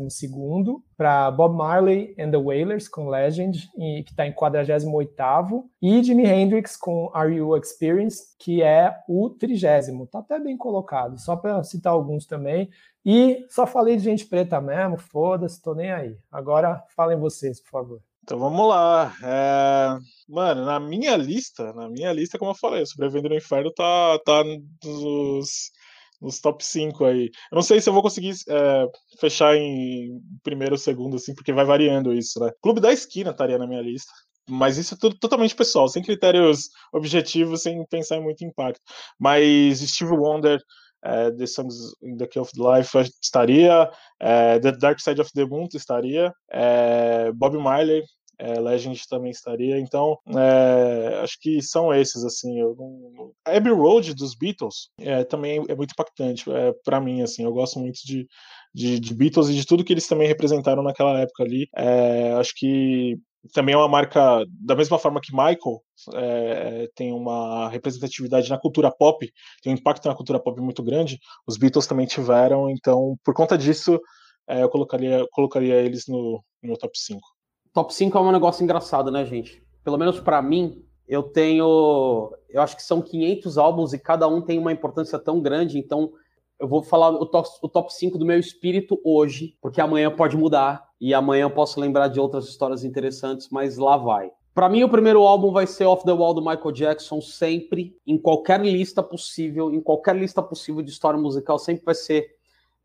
Para Bob Marley and the Wailers, com Legend, que está em 48 E Jimi Hendrix com Are You Experience, que é o trigésimo. Está até bem colocado. Só para citar alguns também. E só falei de gente preta mesmo, foda-se, tô nem aí. Agora falem vocês, por favor. Então vamos lá. É... Mano, na minha lista, na minha lista, como eu falei, Sobrevivendo no Inferno tá, tá nos, nos top 5 aí. Eu não sei se eu vou conseguir é, fechar em primeiro ou segundo, assim, porque vai variando isso, né? Clube da Esquina estaria na minha lista. Mas isso é tudo totalmente pessoal, sem critérios objetivos, sem pensar em muito impacto. Mas Steve Wonder, é, The Songs in the Key of Life estaria, é, The Dark Side of the Moon estaria, é, Bob Marley, é, Legend também estaria, então é, acho que são esses assim. Eu não... Abbey Road dos Beatles é, também é muito impactante é, para mim, assim. Eu gosto muito de, de, de, Beatles e de tudo que eles também representaram naquela época ali. É, acho que também é uma marca, da mesma forma que Michael é, tem uma representatividade na cultura pop, tem um impacto na cultura pop muito grande, os Beatles também tiveram, então, por conta disso, é, eu colocaria, colocaria eles no, no top 5. Top 5 é um negócio engraçado, né, gente? Pelo menos para mim, eu tenho. Eu acho que são 500 álbuns e cada um tem uma importância tão grande, então eu vou falar o top, o top 5 do meu espírito hoje, porque amanhã pode mudar e amanhã eu posso lembrar de outras histórias interessantes, mas lá vai. Para mim, o primeiro álbum vai ser Off the Wall do Michael Jackson, sempre, em qualquer lista possível, em qualquer lista possível de história musical, sempre vai ser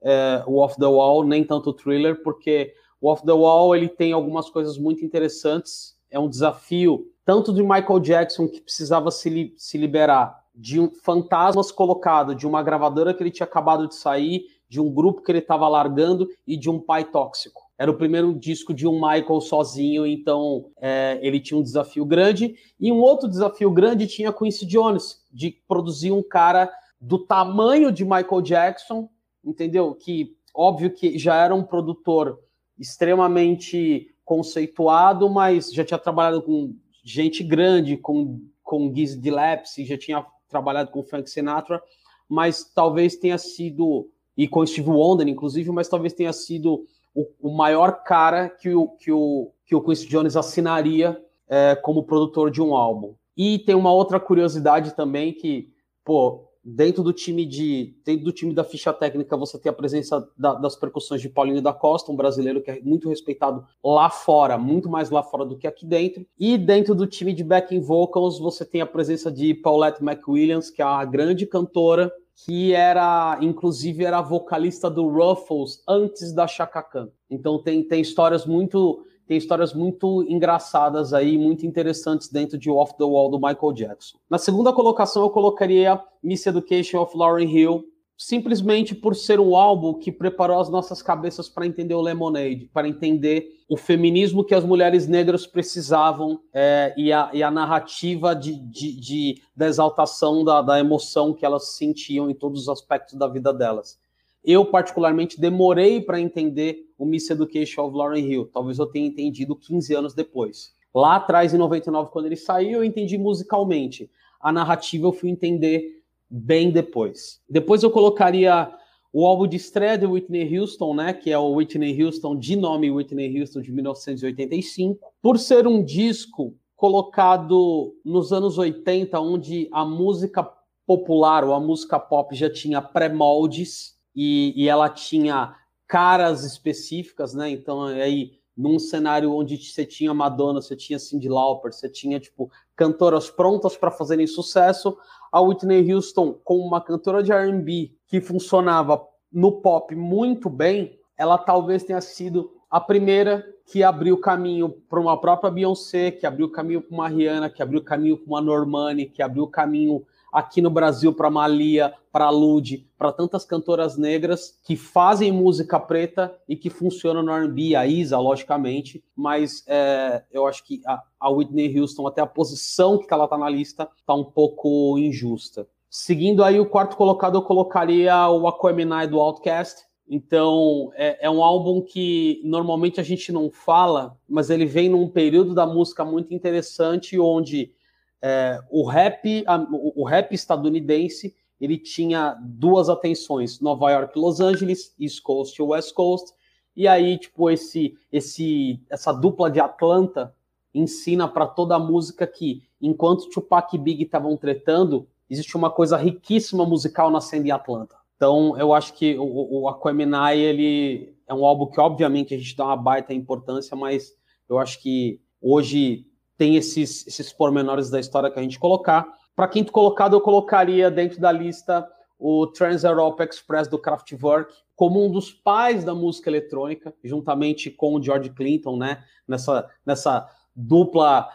é, o Off the Wall, nem tanto o Thriller, porque o Off the Wall ele tem algumas coisas muito interessantes. É um desafio tanto de Michael Jackson, que precisava se, li se liberar de um, fantasmas colocado, de uma gravadora que ele tinha acabado de sair, de um grupo que ele estava largando e de um pai tóxico. Era o primeiro disco de um Michael sozinho, então é, ele tinha um desafio grande. E um outro desafio grande tinha Quincy Jones, de produzir um cara do tamanho de Michael Jackson, entendeu? Que óbvio que já era um produtor extremamente conceituado, mas já tinha trabalhado com gente grande, com, com Giz Gillespie, já tinha trabalhado com Frank Sinatra, mas talvez tenha sido, e com Steve Wonder, inclusive, mas talvez tenha sido o, o maior cara que o, que o, que o Quincy Jones assinaria é, como produtor de um álbum. E tem uma outra curiosidade também que, pô, dentro do time de dentro do time da ficha técnica você tem a presença da, das percussões de Paulinho da Costa, um brasileiro que é muito respeitado lá fora, muito mais lá fora do que aqui dentro. E dentro do time de backing vocals você tem a presença de Paulette McWilliams, que é a grande cantora que era, inclusive, era vocalista do Ruffles antes da Chaka Khan. Então tem, tem histórias muito tem histórias muito engraçadas aí, muito interessantes dentro de Off the Wall do Michael Jackson. Na segunda colocação eu colocaria Miss Education of Lauryn Hill, simplesmente por ser um álbum que preparou as nossas cabeças para entender o Lemonade, para entender o feminismo que as mulheres negras precisavam é, e, a, e, a, narrativa de, de, de da exaltação da, da emoção que elas sentiam em todos os aspectos da vida delas. Eu, particularmente, demorei para entender o Miss Education of Lauren Hill. Talvez eu tenha entendido 15 anos depois. Lá atrás, em 99, quando ele saiu, eu entendi musicalmente. A narrativa eu fui entender bem depois. Depois eu colocaria o álbum de estreia de Whitney Houston, né, que é o Whitney Houston, de nome Whitney Houston, de 1985. Por ser um disco colocado nos anos 80, onde a música popular ou a música pop já tinha pré-moldes, e, e ela tinha caras específicas, né? Então, aí, num cenário onde você tinha Madonna, você tinha Cyndi Lauper, você tinha, tipo, cantoras prontas para fazerem sucesso, a Whitney Houston, como uma cantora de R&B que funcionava no pop muito bem, ela talvez tenha sido a primeira que abriu caminho para uma própria Beyoncé, que abriu caminho para uma Rihanna, que abriu caminho para uma Normani, que abriu caminho aqui no Brasil para Malia, para Lud, para tantas cantoras negras que fazem música preta e que funcionam no R&B, a Isa, logicamente, mas é, eu acho que a, a, Whitney Houston, até a posição que ela está na lista, está um pouco injusta. Seguindo aí o quarto colocado, eu colocaria o Aquemini do Outcast, então, é, é, um álbum que normalmente a gente não fala, mas ele vem num período da música muito interessante, onde é, o rap, a, o, rap estadunidense, ele tinha duas atenções: Nova York, Los Angeles, East Coast e West Coast. E aí, tipo, esse, esse, essa dupla de Atlanta ensina para toda a música que, enquanto Tupac e Big estavam tretando, existe uma coisa riquíssima musical nascendo em Atlanta. Então, eu acho que o, o Aquemini, ele é um álbum que, obviamente, a gente dá uma baita importância, mas eu acho que hoje tem esses, esses pormenores da história que a gente colocar. Para quinto colocado, eu colocaria dentro da lista o Trans-Europe Express do Kraftwerk como um dos pais da música eletrônica, juntamente com o George Clinton, né? Nessa, nessa dupla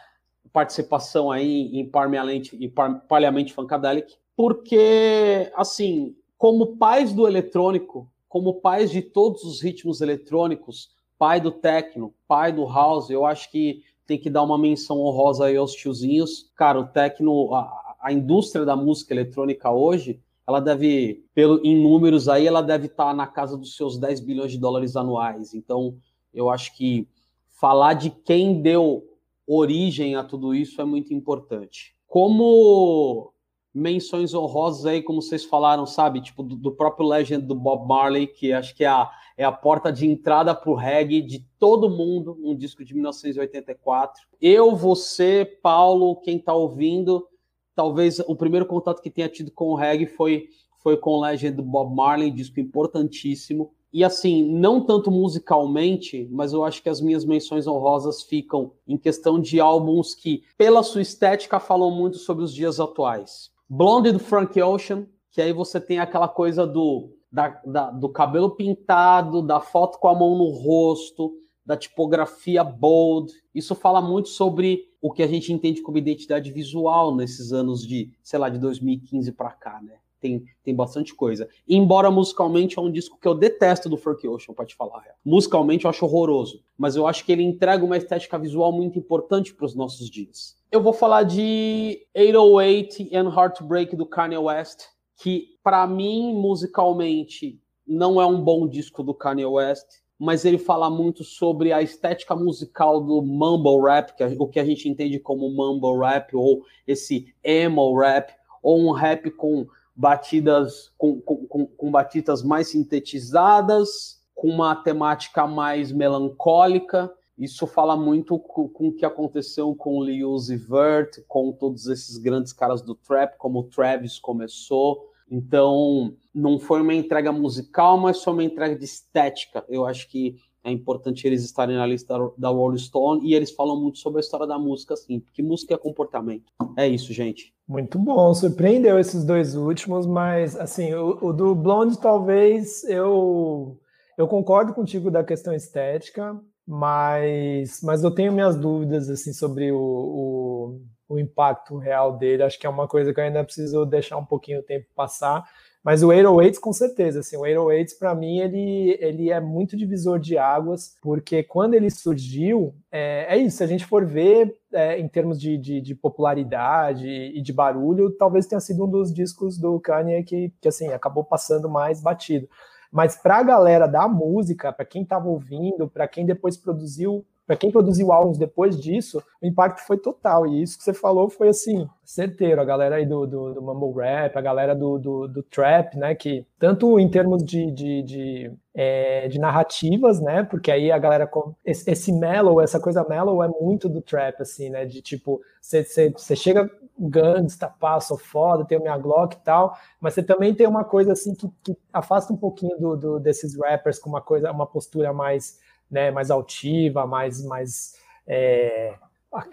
participação aí em Parliament, em Parliament Funkadelic, porque, assim, como pais do eletrônico, como pais de todos os ritmos eletrônicos, pai do techno, pai do house, eu acho que tem que dar uma menção honrosa aí aos tiozinhos. Cara, o techno, a, a indústria da música eletrônica hoje, ela deve, pelo, em números aí, ela deve estar na casa dos seus 10 bilhões de dólares anuais. Então, eu acho que falar de quem deu origem a tudo isso é muito importante. Como menções honrosas aí, como vocês falaram, sabe? Tipo, do, do, próprio Legend do Bob Marley, que acho que é a, é a porta de entrada para o reggae de todo mundo, um disco de 1984. Eu, você, Paulo, quem está ouvindo, talvez o primeiro contato que tenha tido com o reggae foi, foi com o Legend do Bob Marley, disco importantíssimo. E assim, não tanto musicalmente, mas eu acho que as minhas menções honrosas ficam em questão de álbuns que, pela sua estética, falam muito sobre os dias atuais. Blonde do Frank Ocean, que aí você tem aquela coisa do, da, da, do cabelo pintado, da foto com a mão no rosto, da tipografia bold. Isso fala muito sobre o que a gente entende como identidade visual nesses anos de, sei lá, de 2015 para cá, né? Tem, tem bastante coisa. Embora musicalmente é um disco que eu detesto do Frank Ocean, pode falar. Musicalmente eu acho horroroso, mas eu acho que ele entrega uma estética visual muito importante para os nossos dias. Eu vou falar de 808 and Heartbreak do Kanye West, que para mim musicalmente não é um bom disco do Kanye West, mas ele fala muito sobre a estética musical do mumble rap, que é o que a gente entende como mumble rap ou esse emo rap, ou um rap com batidas com, com, com batidas mais sintetizadas, com uma temática mais melancólica. Isso fala muito com, o que aconteceu com o Lil Vert, com todos esses grandes caras do trap, como o Travis começou. Então, não foi uma entrega musical, mas foi uma entrega de estética. Eu acho que é importante eles estarem na lista da Rolling Stone e eles falam muito sobre a história da música, assim, porque música é comportamento. É isso, gente. Muito bom, surpreendeu esses dois últimos, mas assim, o, o do Blonde talvez eu eu concordo contigo da questão estética, mas mas eu tenho minhas dúvidas assim sobre o, o, o impacto real dele. Acho que é uma coisa que eu ainda preciso deixar um pouquinho o tempo passar mas o 808 com certeza, assim, o 808 para mim ele, ele é muito divisor de águas, porque quando ele surgiu, é, é isso, se a gente for ver é, em termos de, de, de, popularidade e de barulho, talvez tenha sido um dos discos do Kanye que, que assim, acabou passando mais batido. Mas para a galera da música, para quem estava ouvindo, para quem depois produziu para quem produziu álbuns depois disso, o impacto foi total. E isso que você falou foi assim, certeiro. A galera aí do, do, do mumble rap, a galera do, do, do, trap, né? Que tanto em termos de, de, de, é, de narrativas, né? Porque aí a galera. Esse, esse mellow, essa coisa mellow é muito do trap, assim, né? De tipo, você chega gangsta, pá, sou foda, tenho minha Glock e tal, mas você também tem uma coisa assim que, que afasta um pouquinho do, do, desses rappers com uma coisa, uma postura mais né, mais altiva, mais, mais é,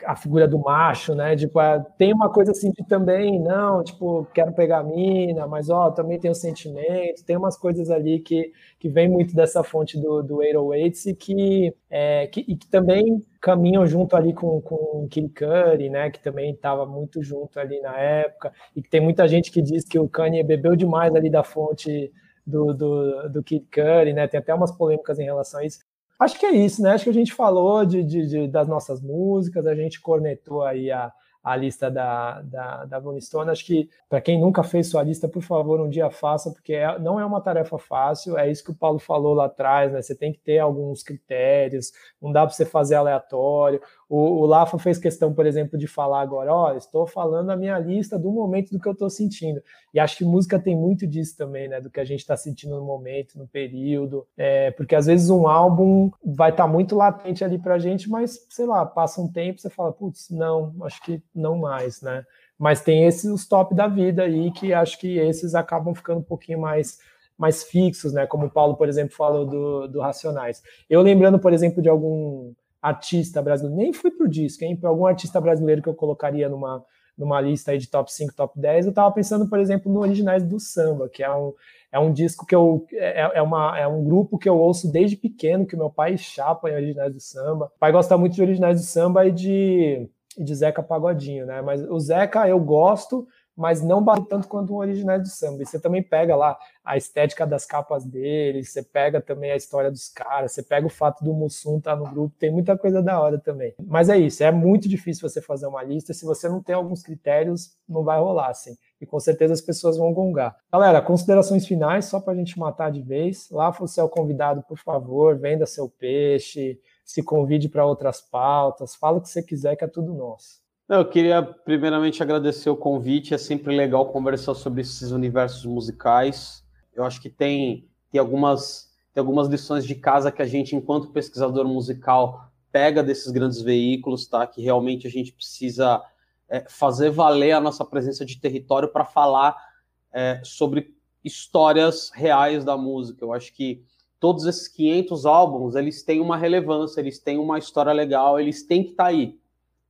a, figura do macho, né? Tipo, é, tem uma coisa assim de também, não, tipo, quero pegar a mina, mas ó, também tem o sentimento, tem umas coisas ali que, que vem muito dessa fonte do, do 808 e que, é, que, e que também caminham junto ali com, com Kid Curry, né? Que também estava muito junto ali na época, e que tem muita gente que diz que o Kanye bebeu demais ali da fonte do, do, do Kid Curry, né? Tem até umas polêmicas em relação a isso. Acho que é isso, né? Acho que a gente falou de, de, de das nossas músicas, a gente cornetou aí a, a lista da, da, da Rolling Stone. Acho que, para quem nunca fez sua lista, por favor, um dia faça, porque é, não é uma tarefa fácil. É isso que o Paulo falou lá atrás, né? Você tem que ter alguns critérios, não dá para você fazer aleatório. O, o Lafa fez questão, por exemplo, de falar agora: ó, estou falando a minha lista do momento do que eu estou sentindo. E acho que música tem muito disso também, né? Do que a gente está sentindo no momento, no período. É, porque às vezes um álbum vai estar tá muito latente ali para a gente, mas sei lá, passa um tempo você fala, putz, não, acho que não mais, né? Mas tem esses os top da vida aí que acho que esses acabam ficando um pouquinho mais mais fixos, né? Como o Paulo, por exemplo, falou do, do Racionais. Eu lembrando, por exemplo, de algum artista brasileiro, nem fui pro disco, hein? Para algum artista brasileiro que eu colocaria numa, numa lista aí de top 5, top 10, eu estava pensando, por exemplo, no Originais do Samba, que é um, é um disco que eu. É, é, uma, é um grupo que eu ouço desde pequeno, que meu pai chapa em Originais do Samba. O pai gosta muito de Originais do Samba e de, e de Zeca Pagodinho, né? Mas o Zeca eu gosto, mas não bate tanto quanto o original do samba. E você também pega lá a estética das capas dele, você pega também a história dos caras, você pega o fato do Mussum estar tá no grupo, tem muita coisa da hora também. Mas é isso, é muito difícil você fazer uma lista, se você não tem alguns critérios, não vai rolar, assim. E com certeza as pessoas vão gongar. Galera, considerações finais, só para a gente matar de vez. Lá você é o convidado, por favor, venda seu peixe, se convide para outras pautas, fala o que você quiser, que é tudo nosso. Eu queria primeiramente agradecer o convite. É sempre legal conversar sobre esses universos musicais. Eu acho que tem, tem, algumas, tem algumas lições de casa que a gente, enquanto pesquisador musical, pega desses grandes veículos, tá? Que realmente a gente precisa é, fazer valer a nossa presença de território para falar é, sobre histórias reais da música. Eu acho que todos esses 500 álbuns, eles têm uma relevância, eles têm uma história legal, eles têm que estar tá aí.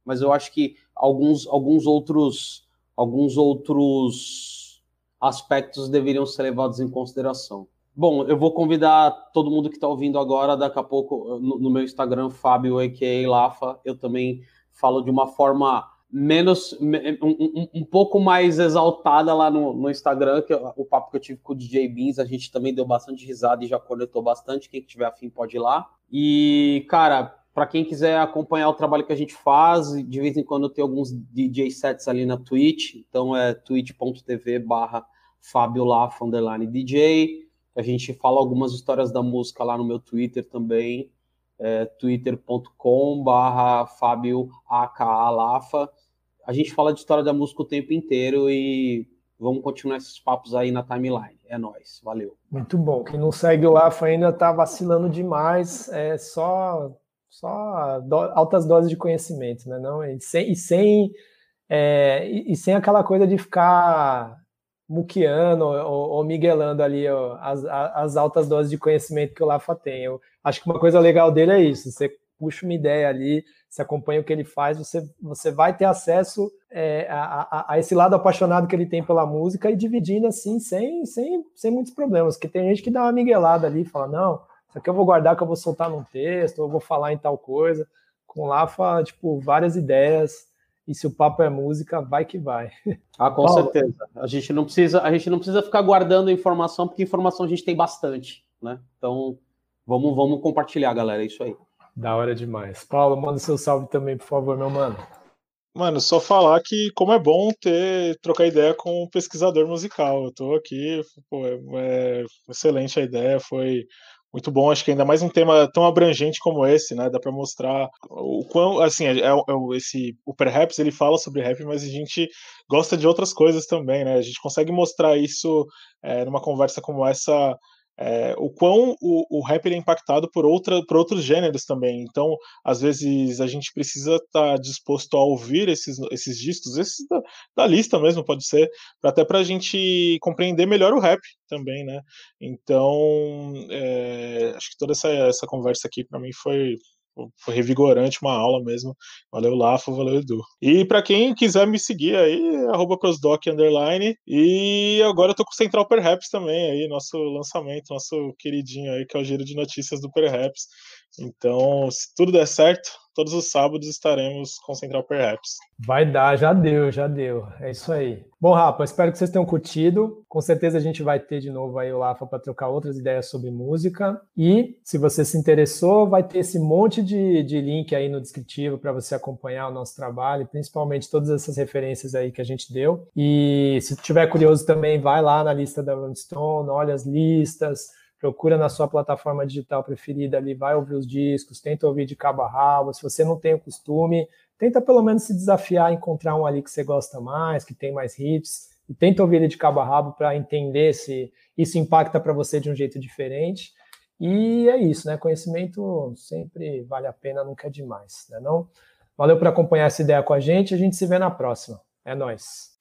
Mas eu acho que alguns, alguns outros alguns outros aspectos deveriam ser levados em consideração. Bom, eu vou convidar todo mundo que está ouvindo agora, daqui a pouco, no, no meu Instagram, Fábio, a.k.a. Lafa, eu também falo de uma forma menos, um, um, um, pouco mais exaltada lá no, no Instagram, que o papo que eu tive com o DJ Beans, a gente também deu bastante risada e já conectou bastante, quem tiver afim pode ir lá. E, cara, para quem quiser acompanhar o trabalho que a gente faz, de vez em quando tem alguns DJ sets ali na Twitch, então é twitch.tv barra Fábio DJ. A gente fala algumas histórias da música lá no meu Twitter também, é, twitter.com barra Fábio Lafa. A gente fala de história da música o tempo inteiro e vamos continuar esses papos aí na timeline. É nós, valeu. Muito bom. Quem não segue o Lafa ainda tá vacilando demais. É só só do, altas doses de conhecimento, né? Não, e sem, e sem, é, e, e, sem aquela coisa de ficar muqueando ou, ou miguelando ali ó, as, as altas doses de conhecimento que o Lafa tem. Eu acho que uma coisa legal dele é isso: você puxa uma ideia ali, você acompanha o que ele faz, você, você vai ter acesso é, a, a, a, esse lado apaixonado que ele tem pela música e dividindo assim, sem, sem, sem muitos problemas. Porque tem gente que dá uma miguelada ali e fala: não isso aqui eu vou guardar que eu vou soltar num texto, ou vou falar em tal coisa. Com Lafa, tipo, várias ideias. E se o papo é música, vai que vai. Ah, com Paulo. certeza. A gente não precisa, a gente não precisa ficar guardando informação, porque informação a gente tem bastante, né? Então, vamos, vamos compartilhar, galera. É isso aí. Da hora demais. Paulo, manda seu salve também, por favor, meu mano. Mano, só falar que como é bom ter trocar ideia com um pesquisador musical. Eu tô aqui, pô, é, é excelente a ideia, foi muito bom, acho que ainda mais um tema tão abrangente como esse, né? Dá para mostrar o quão, assim, é, é, é, esse o Perhaps ele fala sobre rap, mas a gente gosta de outras coisas também, né? A gente consegue mostrar isso é, numa conversa como essa é, o quão o, o rap é impactado por, outra, por outros gêneros também. Então, às vezes, a gente precisa estar tá disposto a ouvir esses, esses discos, esses da, da lista mesmo, pode ser, até para a gente compreender melhor o rap também, né? Então, é, acho que toda essa, essa conversa aqui, para mim, foi, foi revigorante uma aula mesmo. Valeu, Lafo, valeu, Edu. E para quem quiser me seguir aí, arroba underline. E agora eu tô com o Central Perhaps também aí, nosso lançamento, nosso queridinho aí, que é o giro de notícias do Perhaps. Então, se tudo der certo, todos os sábados estaremos com Central Perhaps. Vai dar, já deu, já deu. É isso aí. Bom, Rafa, espero que vocês tenham curtido. Com certeza a gente vai ter de novo aí o Lafa para trocar outras ideias sobre música. E se você se interessou, vai ter esse monte de, de link aí no descritivo para você acompanhar o nosso trabalho, principalmente todas essas referências aí que a gente deu. E se tiver curioso também, vai lá na lista da Rolling Stone, olha as listas procura na sua plataforma digital preferida ali, vai ouvir os discos, tenta ouvir de cabo a rabo. Se você não tem o costume, tenta pelo menos se desafiar a encontrar um ali que você gosta mais, que tem mais hits, e tenta ouvir ele de cabo a rabo para entender se isso impacta para você de um jeito diferente. E é isso, né? Conhecimento sempre vale a pena, nunca é demais, né? Não? Valeu por acompanhar essa ideia com a gente. A gente se vê na próxima. É nós.